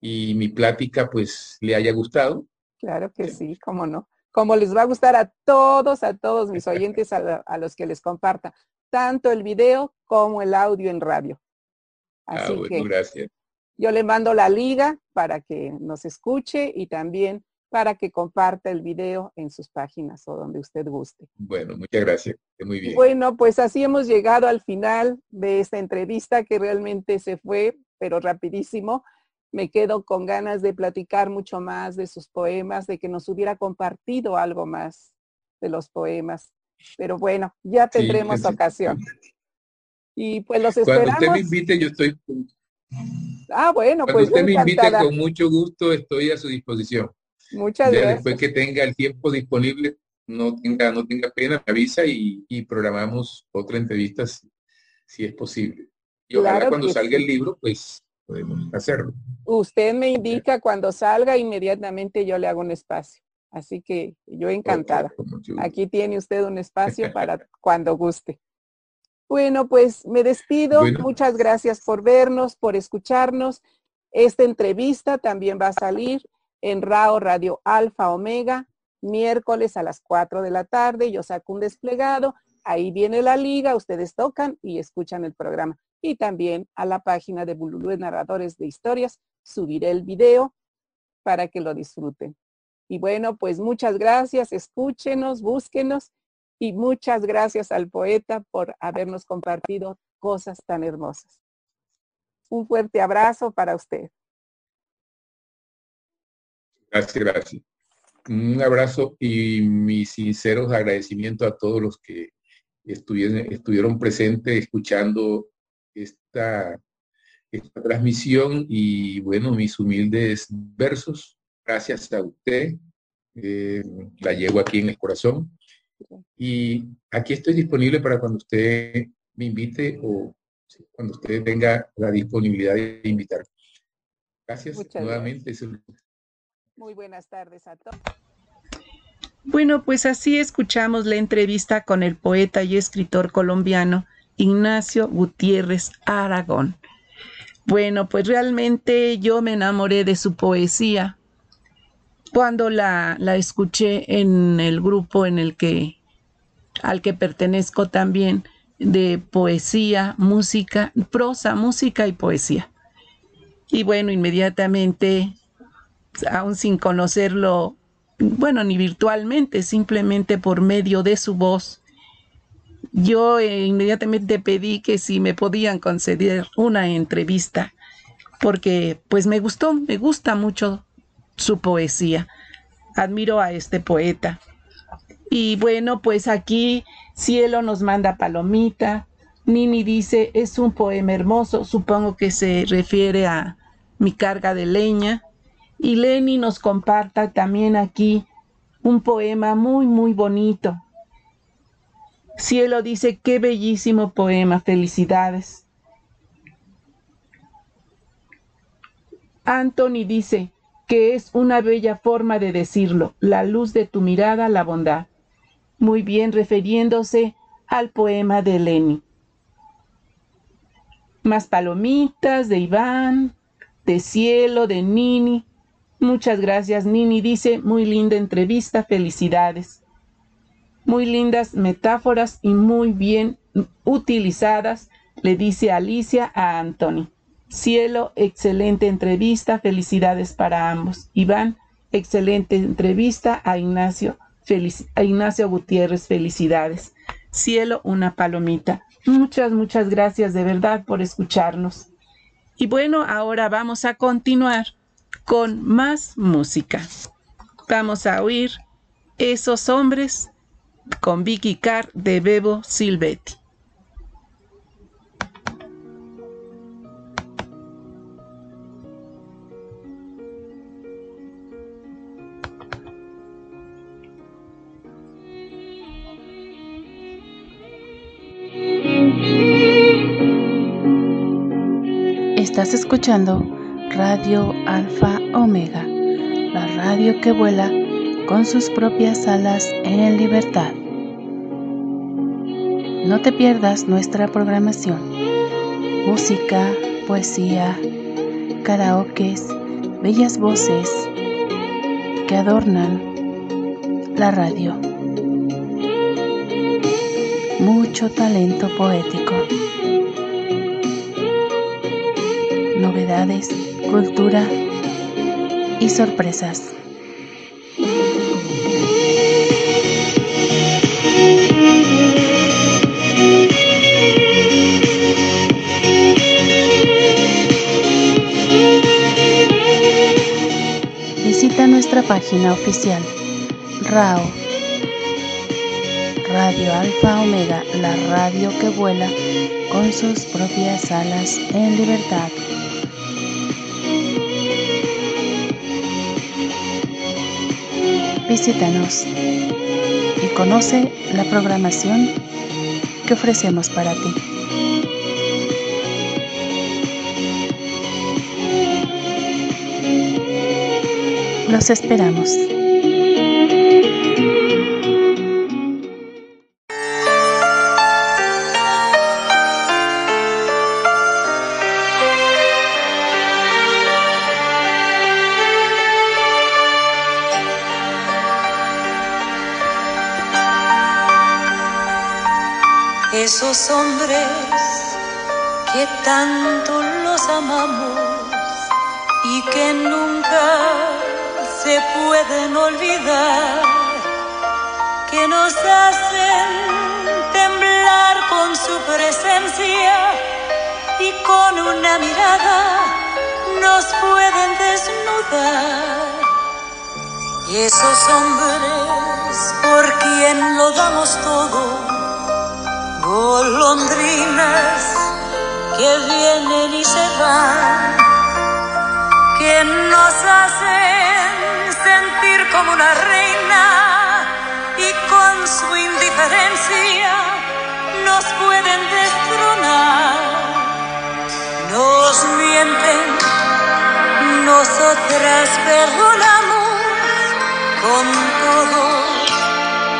y mi plática pues le haya gustado Claro que sí, cómo no. Como les va a gustar a todos, a todos mis oyentes, a, los que les comparta, tanto el video como el audio en radio. Ah, Así que gracias. Yo le mando la liga para que nos escuche y también para que comparta el video en sus páginas o donde usted guste. Bueno, muchas gracias. Muy bien. Bueno, pues así hemos llegado al final de esta entrevista que realmente se fue, pero rapidísimo me quedo con ganas de platicar mucho más de sus poemas, de que nos hubiera compartido algo más de los poemas. Pero bueno, ya tendremos ocasión. Y pues los esperamos. Cuando usted me invite, yo estoy. Ah, bueno, Cuando pues. usted me invite, con mucho gusto estoy a su disposición. Muchas gracias. Después que tenga el tiempo disponible, no tenga, no tenga pena, me avisa y, programamos otra entrevista si, es posible. Y ojalá cuando salga el libro, pues podemos hacerlo. Usted me indica cuando salga, inmediatamente yo le hago un espacio. Así que yo encantada. Aquí tiene usted un espacio para cuando guste. Bueno, pues me despido. Muchas gracias por vernos, por escucharnos. Esta entrevista también va a salir en RAO Radio Alfa Omega, miércoles a las 4 de la tarde. Yo saco un desplegado Ahí viene la liga, ustedes tocan y escuchan el programa. Y también a la página de Bululú Narradores de Historias subiré el video para que lo disfruten. Y bueno, pues muchas gracias, escúchenos, búsquenos y muchas gracias al poeta por habernos compartido cosas tan hermosas. Un fuerte abrazo para usted. Gracias, gracias. Un abrazo y mi sinceros agradecimiento a todos los que estuvieron, estuvieron presentes escuchando esta, esta transmisión y bueno, mis humildes versos. Gracias a usted. Eh, la llevo aquí en el corazón. Y aquí estoy disponible para cuando usted me invite o cuando usted tenga la disponibilidad de invitar. Gracias nuevamente. Muy buenas tardes a todos. Bueno, pues así escuchamos la entrevista con el poeta y escritor colombiano Ignacio Gutiérrez Aragón. Bueno, pues realmente yo me enamoré de su poesía cuando la, la escuché en el grupo en el que al que pertenezco también de poesía, música, prosa, música y poesía. Y bueno, inmediatamente aún sin conocerlo, bueno, ni virtualmente, simplemente por medio de su voz, yo eh, inmediatamente pedí que si me podían conceder una entrevista, porque pues me gustó, me gusta mucho su poesía. Admiro a este poeta. Y bueno, pues aquí Cielo nos manda palomita. Nini dice, es un poema hermoso, supongo que se refiere a mi carga de leña y Lenny nos comparta también aquí un poema muy, muy bonito. Cielo dice, qué bellísimo poema, felicidades. Anthony dice que es una bella forma de decirlo, la luz de tu mirada, la bondad. Muy bien refiriéndose al poema de Lenny. Más palomitas de Iván, de Cielo, de Nini, Muchas gracias, Nini. Dice, muy linda entrevista, felicidades. Muy lindas metáforas y muy bien utilizadas, le dice Alicia a Anthony. Cielo, excelente entrevista, felicidades para ambos. Iván, excelente entrevista a Ignacio, a Ignacio Gutiérrez, felicidades. Cielo, una palomita. Muchas, muchas gracias de verdad por escucharnos. Y bueno, ahora vamos a continuar con más música. Vamos a oír Esos hombres con Vicky Carr de Bebo Silvetti. Estás escuchando Radio Alfa Omega, la radio que vuela con sus propias alas en libertad. No te pierdas nuestra programación. Música, poesía, karaokes, bellas voces que adornan la radio. Mucho talento poético. Novedades cultura y sorpresas. Página oficial RAO Radio Alfa Omega, la radio que vuela con sus propias alas en libertad. Visítanos y conoce la programación que ofrecemos para ti. Los esperamos. Esos hombres que tanto pueden olvidar, que nos hacen temblar con su presencia y con una mirada nos pueden desnudar. Esos hombres por quien lo damos todo golondrinas que vienen y se van, que nos hacen como una reina y con su indiferencia nos pueden destronar, nos mienten, nosotras perdonamos con todo,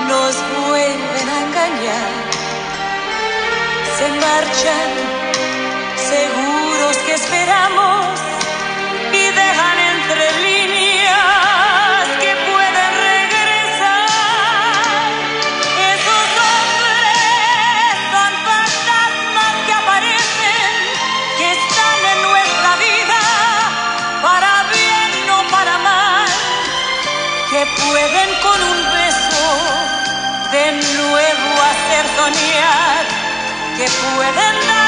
nos vuelven a engañar. Se marchan, seguros que esperamos pueden con un beso de nuevo hacer soñar que pueden darlo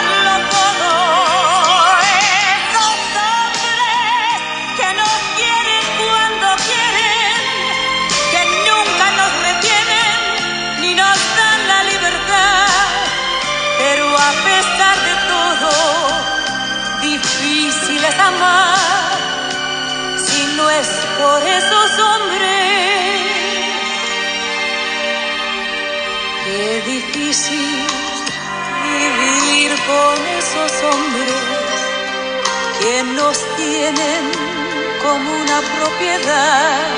nos tienen como una propiedad,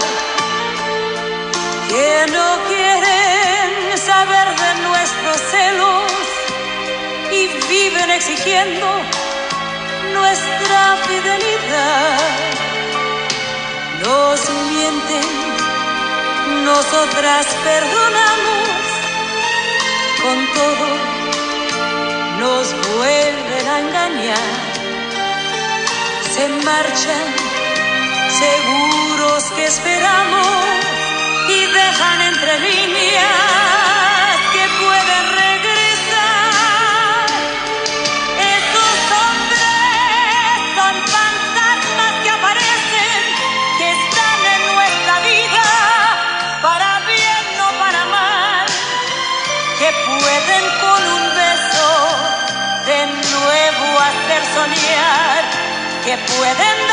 que no quieren saber de nuestros celos y viven exigiendo nuestra fidelidad. Nos mienten, nosotras perdonamos con todo nos vuelven a engañar, se marchan seguros que esperamos y dejan entre líneas que pueden regresar. Que pueden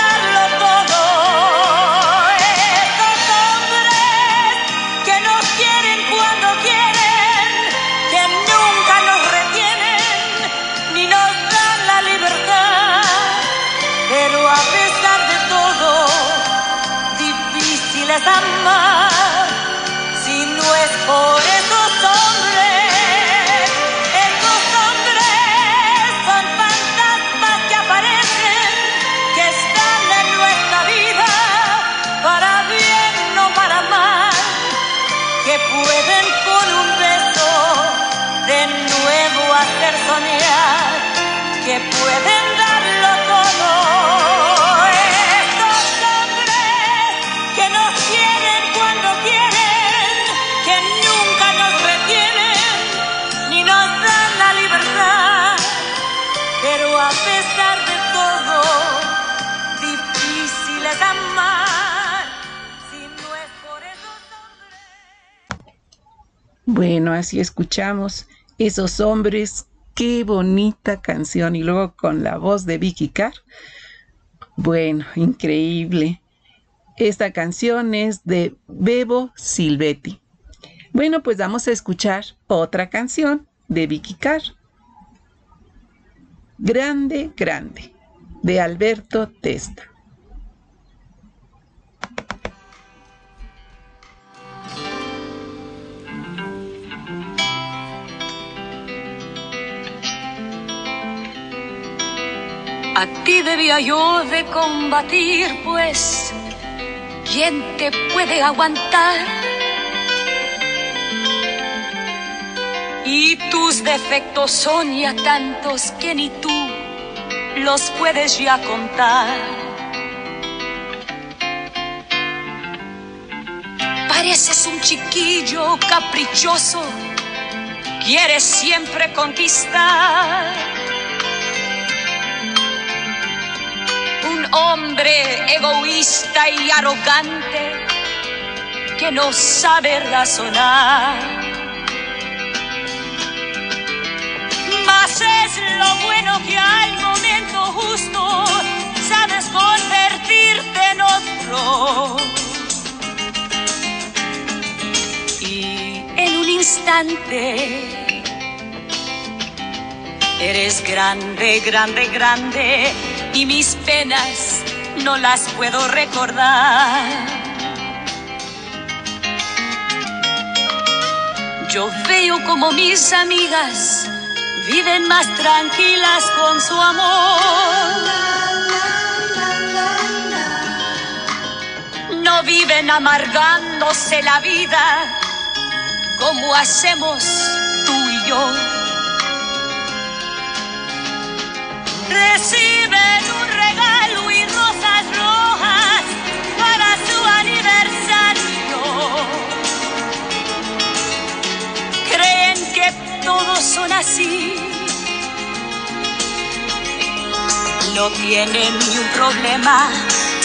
Bueno, así escuchamos esos hombres. Qué bonita canción. Y luego con la voz de Vicky Carr. Bueno, increíble. Esta canción es de Bebo Silvetti. Bueno, pues vamos a escuchar otra canción de Vicky Carr. Grande, grande, de Alberto Testa. A ti debía yo de combatir, pues, ¿quién te puede aguantar? Y tus defectos son ya tantos que ni tú los puedes ya contar. Pareces un chiquillo caprichoso, quieres siempre conquistar. Un hombre egoísta y arrogante que no sabe razonar. es lo bueno que al momento justo sabes convertirte en otro. Y en un instante eres grande, grande, grande y mis penas no las puedo recordar. Yo veo como mis amigas viven más tranquilas con su amor. No viven amargándose la vida como hacemos tú y yo. Reciben todos son así. No tienen ni un problema,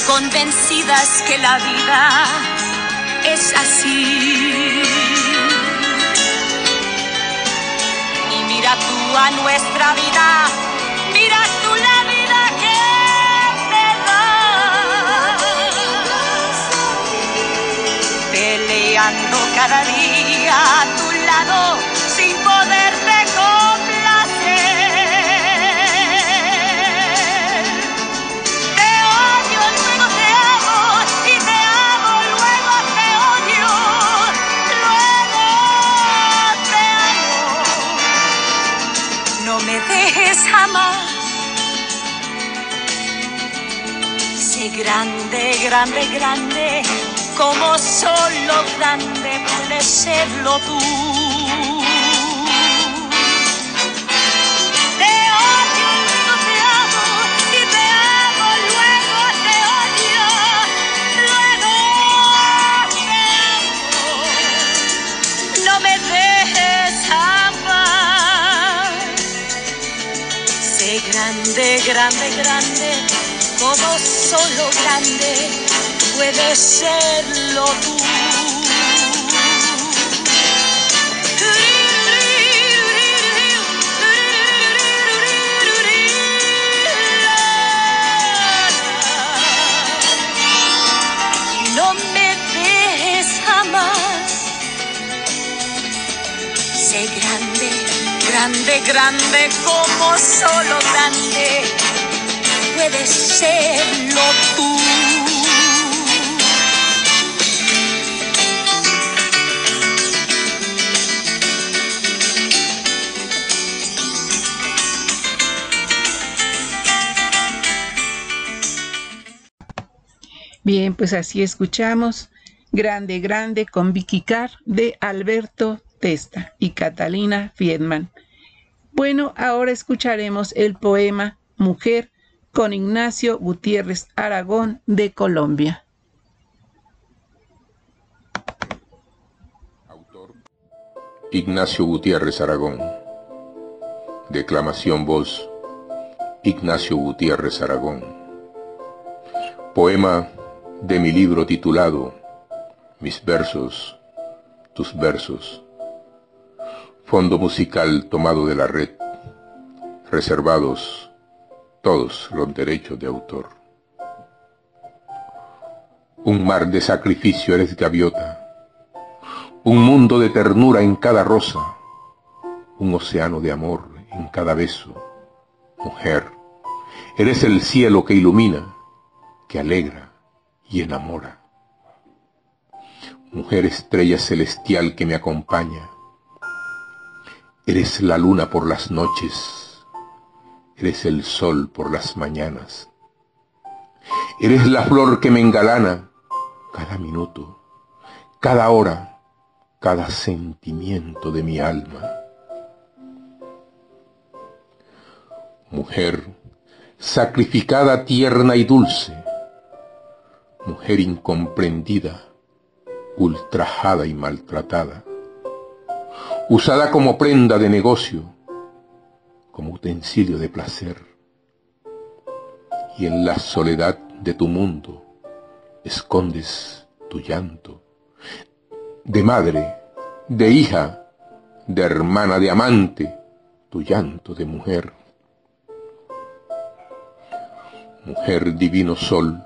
convencidas que la vida es así. Y mira tú a nuestra vida, mira tú la vida que me das. Peleando cada día a tu lado jamás. Sé grande, grande, grande, como solo grande puedes serlo tú. Grande, grande, como solo grande puede serlo tú. No me dejes jamás, sé grande grande, grande como solo grande puedes serlo tú. Bien, pues así escuchamos Grande, Grande con Vicky Carr de Alberto Testa y Catalina Fiedman. Bueno, ahora escucharemos el poema Mujer con Ignacio Gutiérrez Aragón de Colombia. Autor Ignacio Gutiérrez Aragón. Declamación voz Ignacio Gutiérrez Aragón. Poema de mi libro titulado Mis versos, tus versos Fondo musical tomado de la red. Reservados todos los derechos de autor. Un mar de sacrificio eres gaviota. Un mundo de ternura en cada rosa. Un océano de amor en cada beso. Mujer, eres el cielo que ilumina, que alegra y enamora. Mujer estrella celestial que me acompaña Eres la luna por las noches, Eres el sol por las mañanas. Eres la flor que me engalana cada minuto, cada hora, cada sentimiento de mi alma. Mujer, sacrificada, tierna y dulce. Mujer incomprendida, ultrajada y maltratada. Usada como prenda de negocio como utensilio de placer. Y en la soledad de tu mundo escondes tu llanto, de madre, de hija, de hermana, de amante, tu llanto de mujer. Mujer divino sol,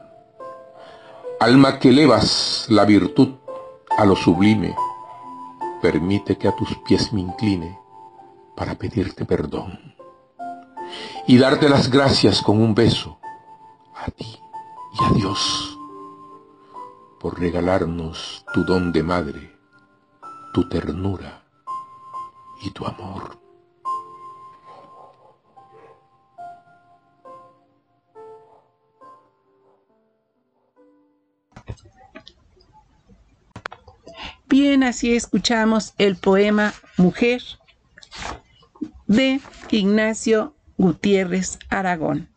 alma que elevas la virtud a lo sublime, permite que a tus pies me incline para pedirte perdón y darte las gracias con un beso a ti y a Dios por regalarnos tu don de madre, tu ternura y tu amor. Bien, así escuchamos el poema Mujer de Ignacio Gutiérrez Aragón.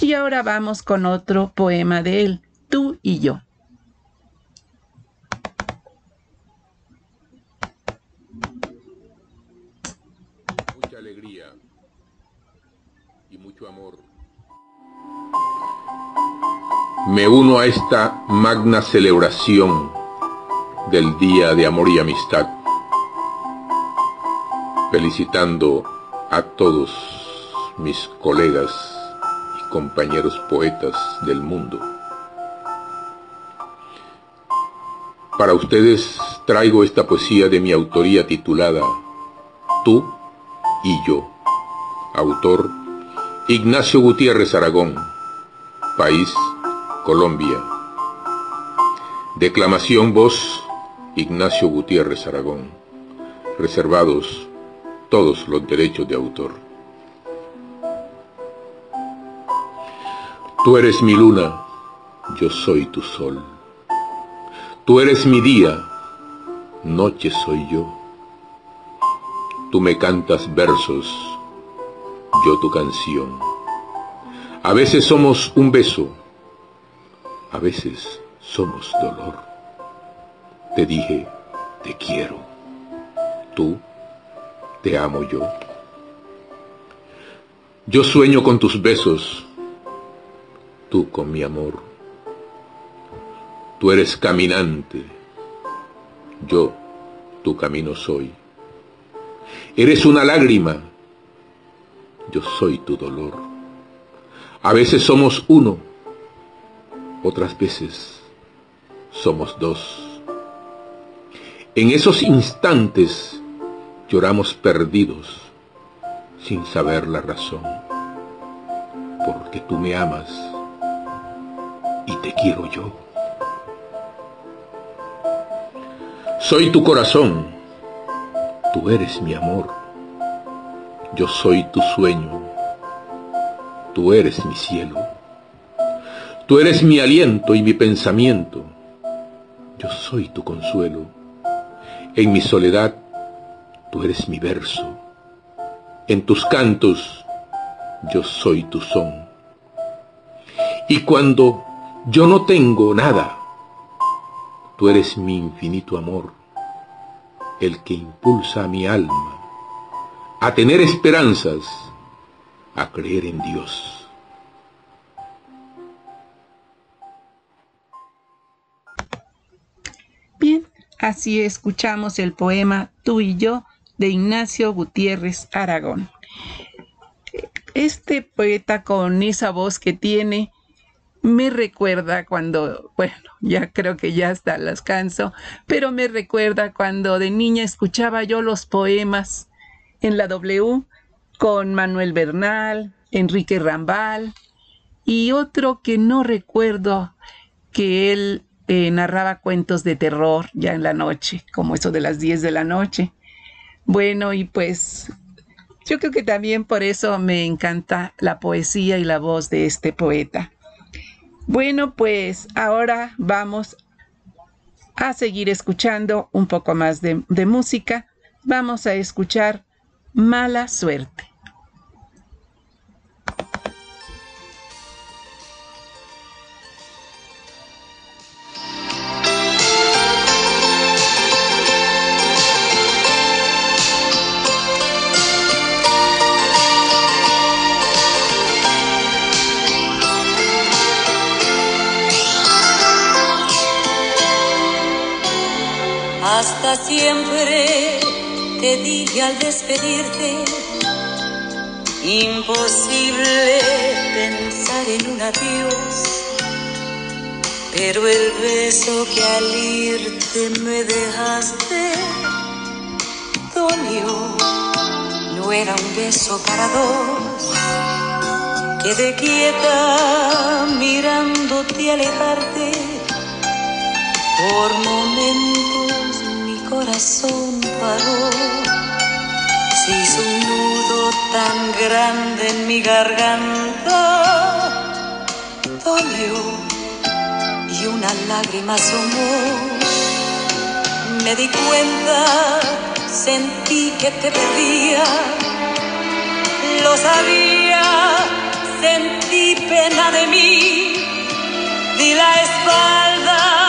Y ahora vamos con otro poema de él, Tú y yo. Mucha alegría y mucho amor. Me uno a esta magna celebración del Día de Amor y Amistad, felicitando a todos mis colegas y compañeros poetas del mundo. Para ustedes traigo esta poesía de mi autoría titulada Tú y yo. Autor Ignacio Gutiérrez Aragón. País Colombia. Declamación voz Ignacio Gutiérrez Aragón. Reservados todos los derechos de autor. Tú eres mi luna, yo soy tu sol. Tú eres mi día, noche soy yo. Tú me cantas versos, yo tu canción. A veces somos un beso, a veces somos dolor te dije, te quiero. Tú, te amo yo. Yo sueño con tus besos, tú con mi amor. Tú eres caminante, yo tu camino soy. Eres una lágrima, yo soy tu dolor. A veces somos uno, otras veces somos dos. En esos instantes lloramos perdidos sin saber la razón, porque tú me amas y te quiero yo. Soy tu corazón, tú eres mi amor, yo soy tu sueño, tú eres mi cielo, tú eres mi aliento y mi pensamiento, yo soy tu consuelo en mi soledad, tú eres mi verso. En tus cantos, yo soy tu son. Y cuando yo no tengo nada, tú eres mi infinito amor, el que impulsa a mi alma a tener esperanzas, a creer en Dios. Así escuchamos el poema Tú y yo de Ignacio Gutiérrez Aragón. Este poeta con esa voz que tiene me recuerda cuando, bueno, ya creo que ya hasta las canso, pero me recuerda cuando de niña escuchaba yo los poemas en la W con Manuel Bernal, Enrique Rambal y otro que no recuerdo que él eh, narraba cuentos de terror ya en la noche, como eso de las 10 de la noche. Bueno, y pues yo creo que también por eso me encanta la poesía y la voz de este poeta. Bueno, pues ahora vamos a seguir escuchando un poco más de, música. Vamos a escuchar Mala Suerte. Dije al despedirte, imposible pensar en un adiós, pero el beso que al irte me dejaste dolió, no era un beso para dos. Quedé quieta mirándote alejarte por momentos mi corazón paró. Se hizo un nudo tan grande en mi garganta, dolió y una lágrima asomó. Me di cuenta, sentí que te perdía, lo sabía, sentí pena de mí, di la espalda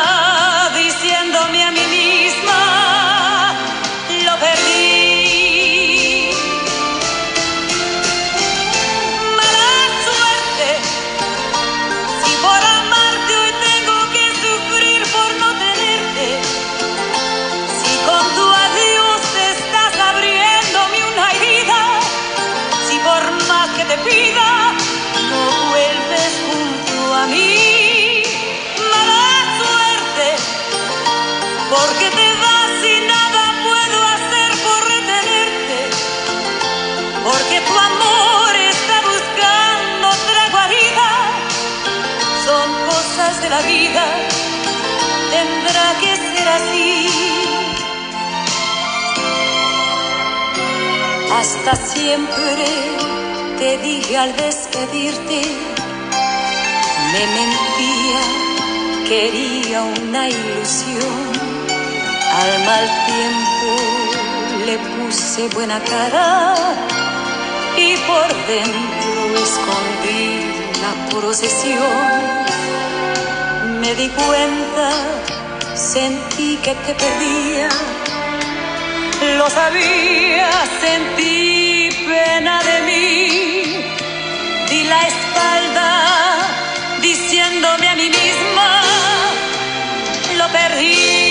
la vida, tendrá que ser así. Hasta siempre te dije al despedirte, me mentía, quería una ilusión al mal tiempo le puse buena cara y por dentro escondí la procesión. Me di cuenta, sentí que te perdía. Lo sabía, sentí pena de mí. Di la espalda diciéndome a mí misma, lo perdí.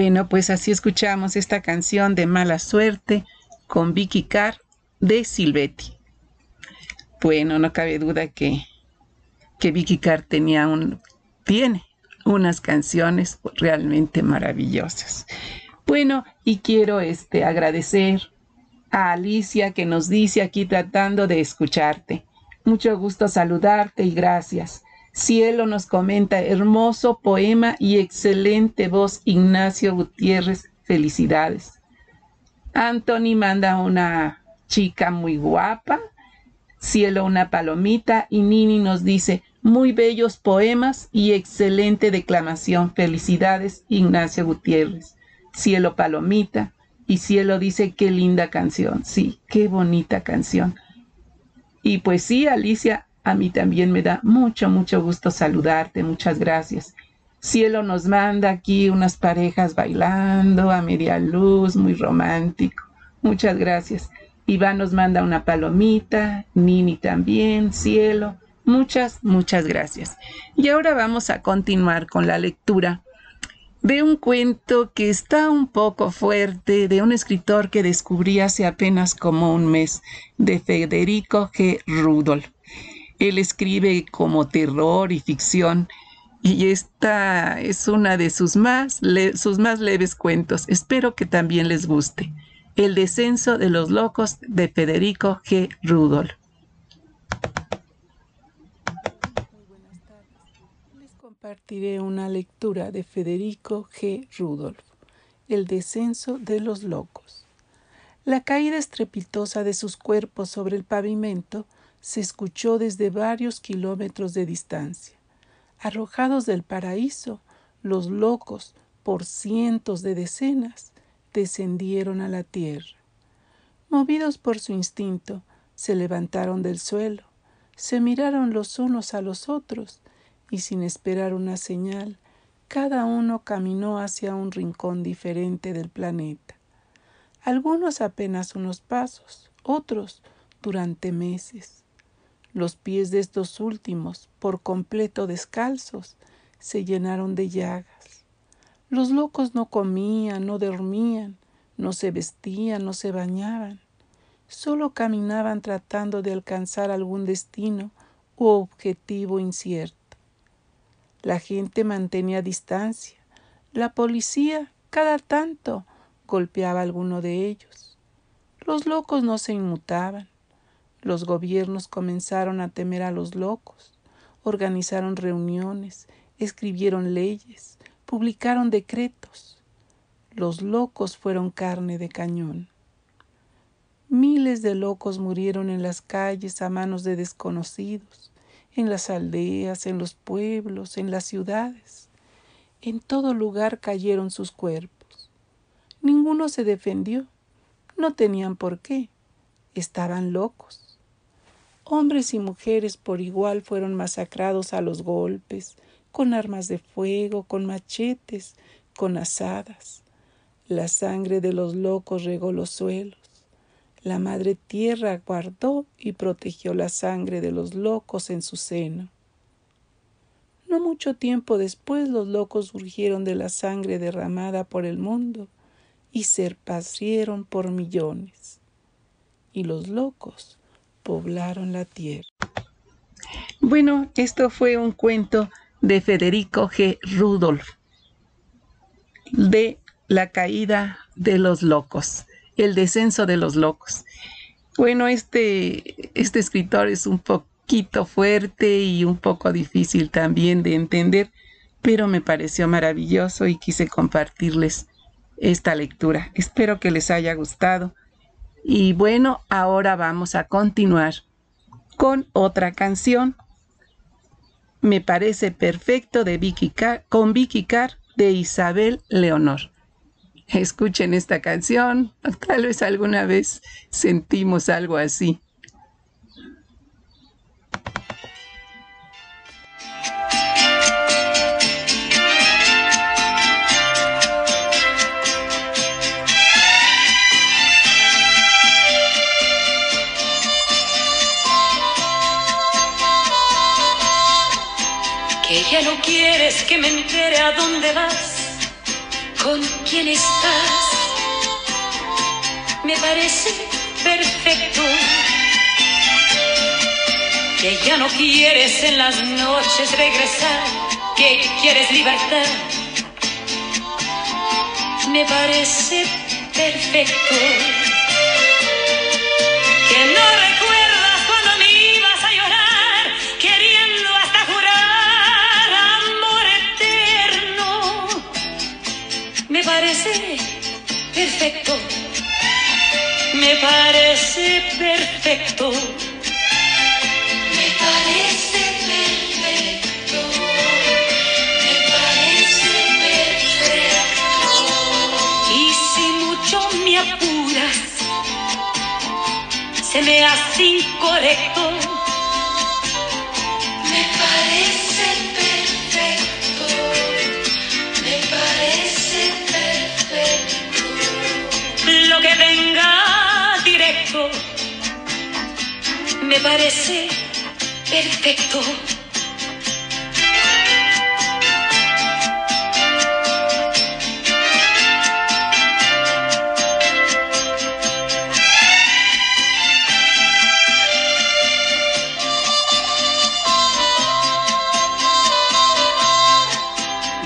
Bueno, pues así escuchamos esta canción de Mala Suerte con Vicky Carr de Silvetti. Bueno, no cabe duda que, que Vicky Carr tenía un, tiene unas canciones realmente maravillosas. Bueno, y quiero este, agradecer a Alicia que nos dice aquí tratando de escucharte. Mucho gusto saludarte y gracias. Cielo nos comenta, hermoso poema y excelente voz, Ignacio Gutiérrez, felicidades. Anthony manda una chica muy guapa, Cielo una palomita y Nini nos dice, muy bellos poemas y excelente declamación, felicidades, Ignacio Gutiérrez. Cielo palomita y Cielo dice, qué linda canción, sí, qué bonita canción. Y pues sí, Alicia, a mí también me da mucho, mucho gusto saludarte. Muchas gracias. Cielo nos manda aquí unas parejas bailando a media luz, muy romántico. Muchas gracias. Iván nos manda una palomita, Nini también, cielo. Muchas, muchas gracias. Y ahora vamos a continuar con la lectura de un cuento que está un poco fuerte de un escritor que descubrí hace apenas como un mes, de Federico G. Rudolph. Él escribe como terror y ficción y esta es una de sus más, sus más leves cuentos. Espero que también les guste. El descenso de los locos de Federico G. Rudolph. compartiré una lectura de Federico G. Rudolph, El descenso de los locos. La caída estrepitosa de sus cuerpos sobre el pavimento se escuchó desde varios kilómetros de distancia. Arrojados del paraíso, los locos, por cientos de decenas, descendieron a la tierra. Movidos por su instinto, se levantaron del suelo, se miraron los unos a los otros y sin esperar una señal, cada uno caminó hacia un rincón diferente del planeta. Algunos apenas unos pasos, otros durante meses. Los pies de estos últimos, por completo descalzos, se llenaron de llagas. Los locos no comían, no dormían, no se vestían, no se bañaban. Solo caminaban tratando de alcanzar algún destino u objetivo incierto. La gente mantenía distancia. La policía, cada tanto, golpeaba a alguno de ellos. Los locos no se inmutaban. Los gobiernos comenzaron a temer a los locos. Organizaron reuniones, escribieron leyes, publicaron decretos. Los locos fueron carne de cañón. Miles de locos murieron en las calles a manos de desconocidos en las aldeas, en los pueblos, en las ciudades. En todo lugar cayeron sus cuerpos. Ninguno se defendió. No tenían por qué. Estaban locos. Hombres y mujeres por igual fueron masacrados a los golpes, con armas de fuego, con machetes, con asadas. La sangre de los locos regó los suelos. La Madre Tierra guardó y protegió la sangre de los locos en su seno. No mucho tiempo después los locos surgieron de la sangre derramada por el mundo y se por millones. Y los locos poblaron la tierra. Bueno, esto fue un cuento de Federico G. Rudolph de la caída de los locos el descenso de los locos. Bueno, este, este escritor es un poquito fuerte y un poco difícil también de entender, pero me pareció maravilloso y quise compartirles esta lectura. Espero que les haya gustado. Y bueno, ahora vamos a continuar con otra canción. Me parece perfecto de Vicky con Vicky Carr de Isabel Leonor escuchen esta canción, tal vez alguna vez sentimos algo así. Quieres que me entere a dónde vas con quién estás. Me parece perfecto que ya no quieres en las noches regresar, que quieres libertad. Me parece perfecto Me parece perfecto. Me parece perfecto. Me parece perfecto. Y si mucho me apuras, se me hace incorrecto. Me parece perfecto.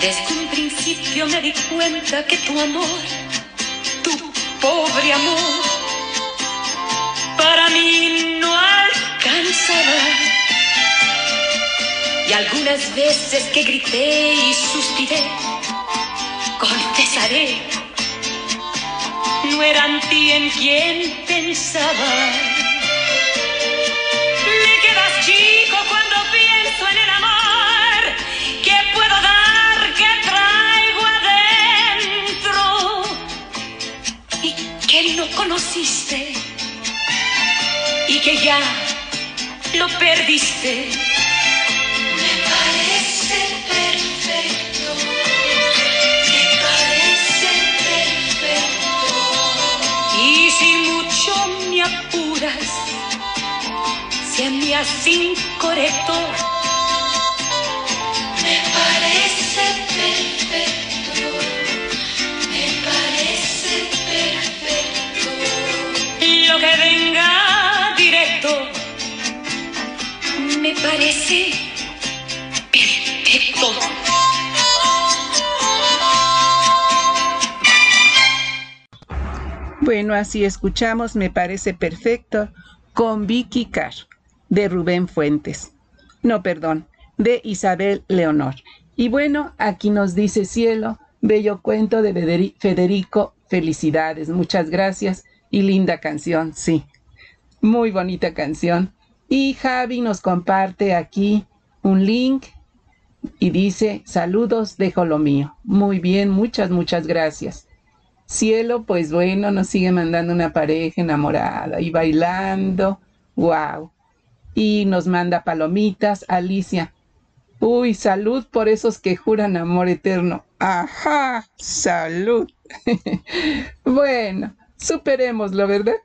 Desde un principio me di cuenta que tu amor, tu pobre amor, Algunas veces que grité y suspiré, confesaré, no era en ti en quien pensaba. Me quedas chico cuando pienso en el amor que puedo dar, que traigo adentro y que no conociste y que ya lo perdiste. Se hace incorrecto. Me parece perfecto. Me parece perfecto. Lo que venga directo. Me parece perfecto. Bueno, así escuchamos, me parece perfecto, con Vicky Carr, de Rubén Fuentes. No, perdón, de Isabel Leonor. Y bueno, aquí nos dice Cielo, bello cuento de Federi- Federico, felicidades, muchas gracias y linda canción, sí. Muy bonita canción. Y Javi nos comparte aquí un link y dice, saludos, dejo lo mío. Muy bien, muchas, muchas gracias. Cielo, pues bueno, nos sigue mandando una pareja enamorada y bailando. Wow. Y nos manda palomitas, Alicia. Uy, salud por esos que juran amor eterno. Ajá, salud. bueno, superémoslo, ¿verdad?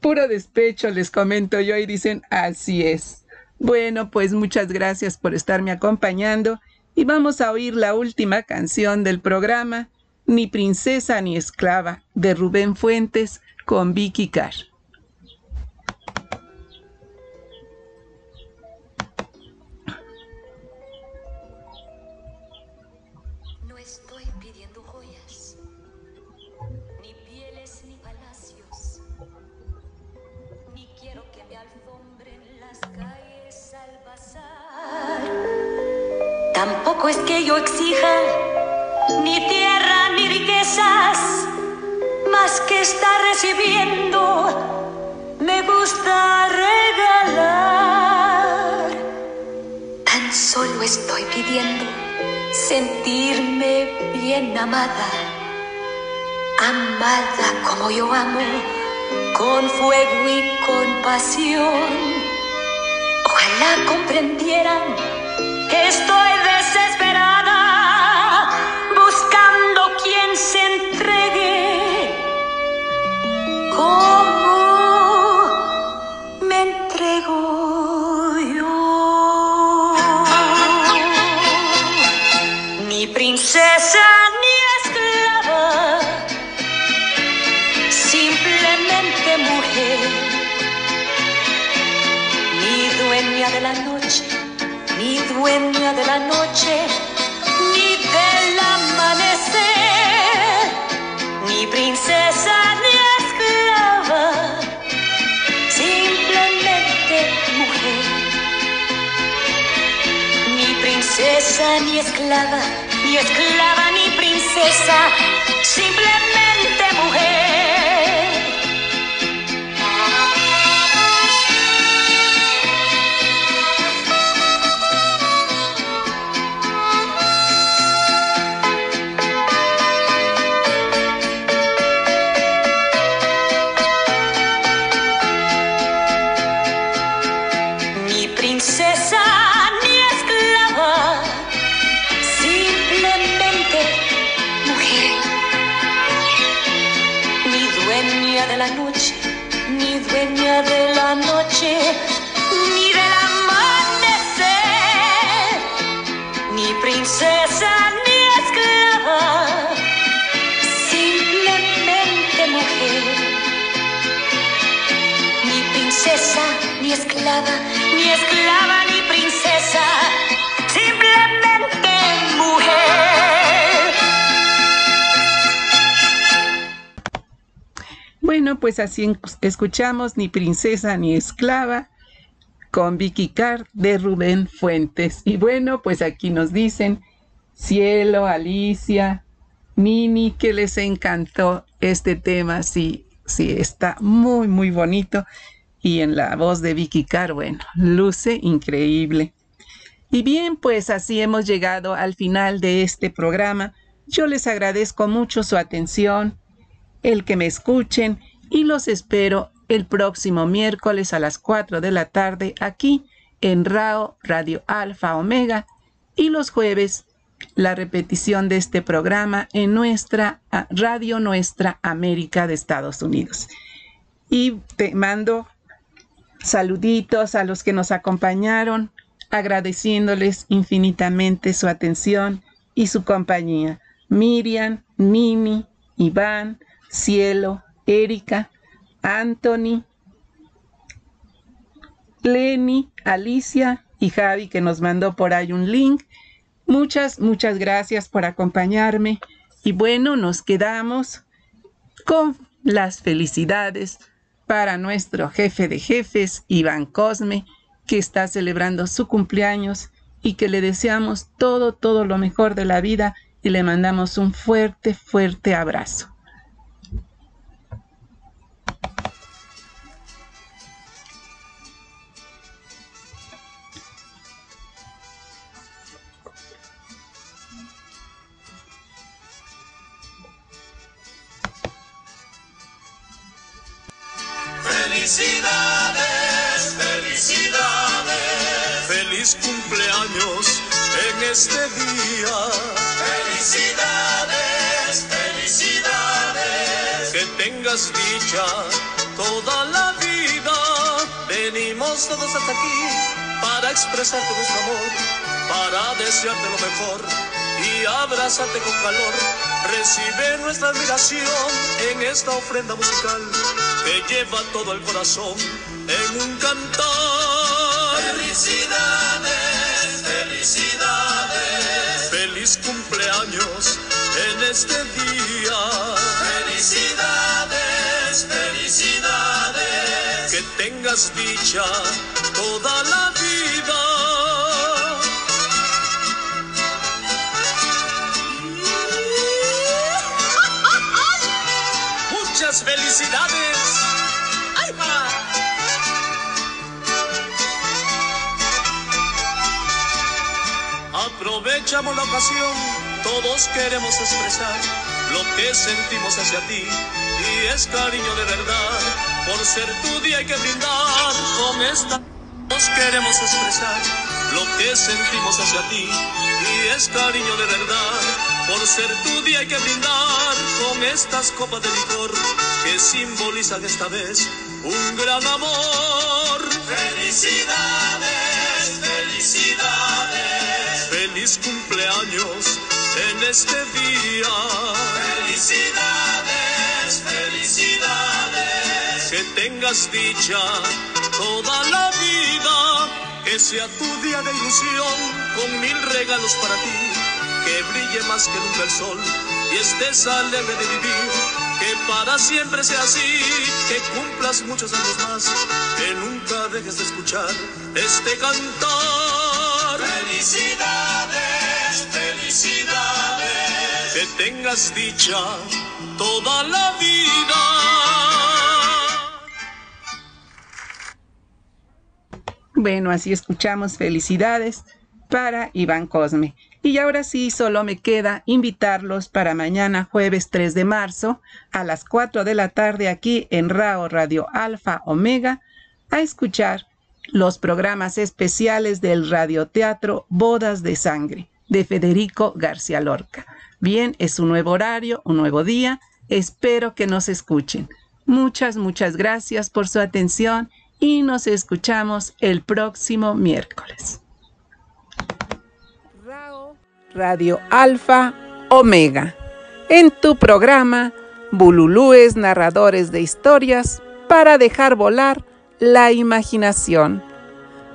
Puro despecho, les comento yo y dicen, así es. Bueno, pues muchas gracias por estarme acompañando y vamos a oír la última canción del programa, Ni princesa ni esclava, de Rubén Fuentes con Vicky Carr. Tampoco es que yo exija ni tierra ni riquezas, más que estar recibiendo, me gusta regalar. Tan solo estoy pidiendo sentirme bien amada, amada como yo amo, con fuego y con pasión. Ojalá comprendieran que estoy esclava, ni esclava ni princesa, simplemente Pues así escuchamos ni princesa ni esclava con Vicky Carr de Rubén Fuentes. Y bueno, pues aquí nos dicen Cielo, Alicia, Nini, que les encantó este tema. Sí, sí, está muy, muy bonito. Y en la voz de Vicky Carr, bueno, luce increíble. Y bien, pues así hemos llegado al final de este programa. Yo les agradezco mucho su atención, el que me escuchen y los espero el próximo miércoles a las 4 de la tarde aquí en RAO Radio Alfa Omega y los jueves la repetición de este programa en nuestra Radio Nuestra América de Estados Unidos. Y te mando saluditos a los que nos acompañaron, agradeciéndoles infinitamente su atención y su compañía. Miriam, Nini, Iván, Cielo, Erika, Anthony, Lenny, Alicia y Javi que nos mandó por ahí un link. Muchas, muchas gracias por acompañarme. Y bueno, nos quedamos con las felicidades para nuestro jefe de jefes, Iván Cosme, que está celebrando su cumpleaños y que le deseamos todo, todo lo mejor de la vida y le mandamos un fuerte, fuerte abrazo. Felicidades, felicidades. Feliz cumpleaños en este día. Felicidades, felicidades. Que tengas dicha toda la vida. Venimos todos hasta aquí para expresarte nuestro amor, para desearte lo mejor y abrazarte con calor. Recibe nuestra admiración en esta ofrenda musical que lleva todo el corazón en un cantar. Felicidades, felicidades. Feliz cumpleaños en este día. Felicidades, felicidades. Que tengas dicha toda la vida. Felicidades. ¡Ay! Aprovechamos la ocasión, todos queremos expresar lo que sentimos hacia ti y es cariño de verdad. Por ser tu día hay que brindar con esta. Todos queremos expresar lo que sentimos hacia ti y es cariño de verdad. Por ser tu día hay que brindar con estas copas de licor que simbolizan esta vez un gran amor. Felicidades, felicidades. Feliz cumpleaños en este día. Felicidades, felicidades. Que tengas dicha toda la vida. Que sea tu día de ilusión con mil regalos para ti. Que brille más que nunca el sol y estés alegre de vivir. Que para siempre sea así, que cumplas muchos años más, que nunca dejes de escuchar este cantar. Felicidades, felicidades. Que tengas dicha toda la vida. Bueno, así escuchamos felicidades para Iván Cosme. Y ahora sí, solo me queda invitarlos para mañana jueves 3 de marzo a las 4 de la tarde aquí en RAO Radio Alfa Omega a escuchar los programas especiales del radioteatro Bodas de Sangre de Federico García Lorca. Bien, es un nuevo horario, un nuevo día. Espero que nos escuchen. Muchas, muchas gracias por su atención y nos escuchamos el próximo miércoles. Radio Alfa Omega, en tu programa Bululúes Narradores de Historias para dejar volar la imaginación.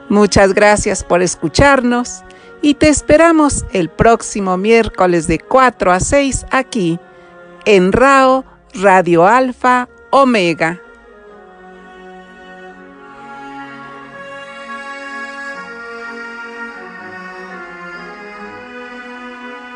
Muchas gracias por escucharnos y te esperamos el próximo miércoles de 4 a 6 aquí en RAO Radio Alfa Omega.